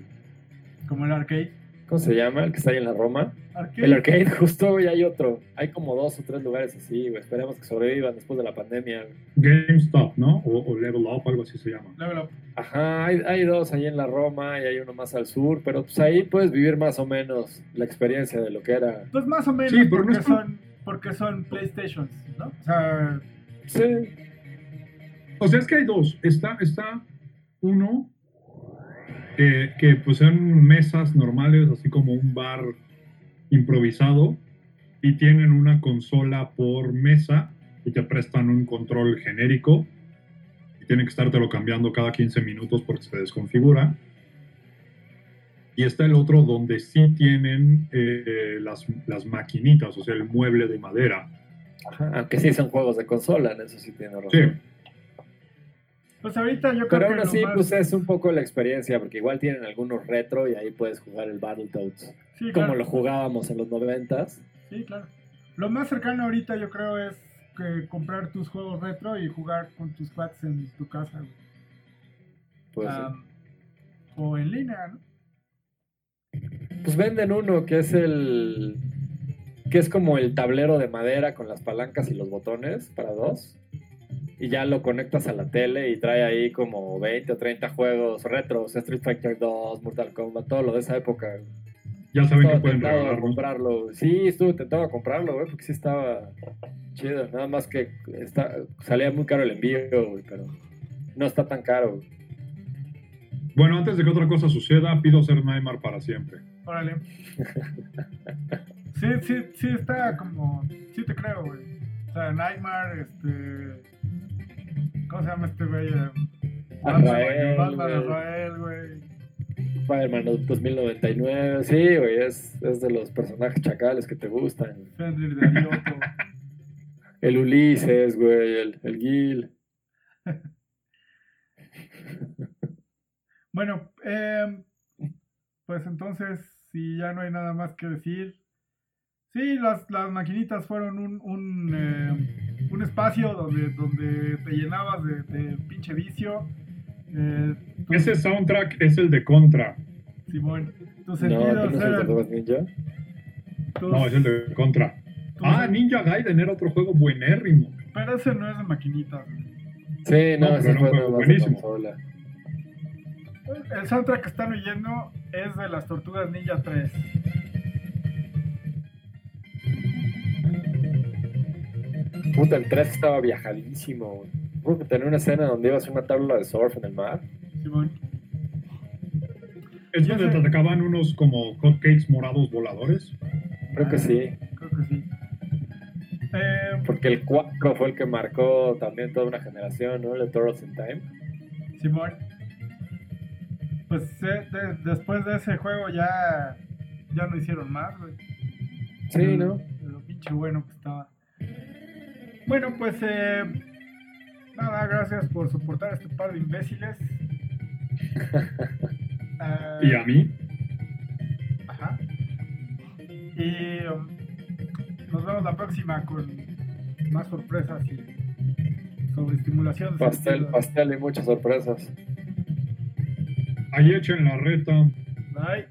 Como el arcade. ¿Cómo se llama? El que está ahí en la Roma. El arcade, justo, y hay otro. Hay como dos o tres lugares así, güey. Esperemos que sobrevivan después de la pandemia. GameStop, ¿no? O, Level Up, algo así se llama. Level Up. Ajá, hay, hay, dos ahí en la Roma y hay uno más al sur, pero pues ahí puedes vivir más o menos la experiencia de lo que era. Pues más o menos, sí, porque, son, porque son PlayStations, ¿no? O sea... Sí. O sea, es que hay dos. Está, está uno que, pues sean mesas normales, así como un bar improvisado, y tienen una consola por mesa y te prestan un control genérico y tienen que estártelo cambiando cada 15 minutos porque se desconfigura. Y está el otro donde sí tienen eh, las, las, maquinitas, o sea, el mueble de madera. aunque sí son juegos de consola, en eso sí tiene razón. Sí. Pues ahorita yo creo Pero aún así, pues es un poco la experiencia, porque igual tienen algunos retro y ahí puedes jugar el Battletoads. Sí, como lo jugábamos en los noventas. Sí, claro. Lo más cercano ahorita yo creo es que comprar tus juegos retro y jugar con tus pads en tu casa. Pues O en línea, ¿no? Pues venden uno que es el... que es como el tablero de madera con las palancas y los botones para dos y ya lo conectas a la tele y trae ahí como 20 o 30 juegos retros, Street Fighter 2, Mortal Kombat, todo lo de esa época. Ya saben que pueden regalarlo. comprarlo. Sí, estuve tentado a comprarlo, güey, porque sí estaba chido. Nada más que está, salía muy caro el envío, güey, pero no está tan caro. Bueno, antes de que otra cosa suceda, pido ser Neymar para siempre. Órale. sí, sí, sí está como... Sí te creo, güey. O sea, Nightmare, este ¿Cómo se llama este güey? Batman, Rafael, güey. Spider-Man 2099, sí, güey, es, es, de los personajes chacales que te gustan. El Ulises, güey, el, el Gil. bueno, eh, pues entonces, si ya no hay nada más que decir, Sí, las, las maquinitas fueron un, un, eh, un espacio donde, donde te llenabas de, de pinche vicio. Eh, Ese soundtrack es el de Contra. Simón, tus sentidos no, eran... Ninja? No, es el de Contra. Ah, Ninja Gaiden era otro juego buenérrimo. Pero ese no es de maquinitas. Sí, no, ese es un juego buenísimo. El soundtrack que están oyendo es de las Tortugas Ninja 3. Puta, el 3 estaba viajadísimo. Creo que tenía una escena donde ibas a una tabla de surf en el mar. Simón. ¿Es donde te atacaban unos como hotcakes morados voladores? Creo que sí. Creo que sí. Eh, Porque el 4 fue el que marcó también toda una generación, ¿no? El Turtles in Time. Simón. Pues eh, después de ese juego ya, ya no hicieron más, güey. Sí, ¿no? lo pinche bueno que estaba. Bueno, pues eh, nada, gracias por soportar a este par de imbéciles. ¿Y a mí? Ajá. Y um, nos vemos la próxima con más sorpresas y sobre estimulación. Pastel, pastel y muchas sorpresas. Ahí echen la reta. Bye.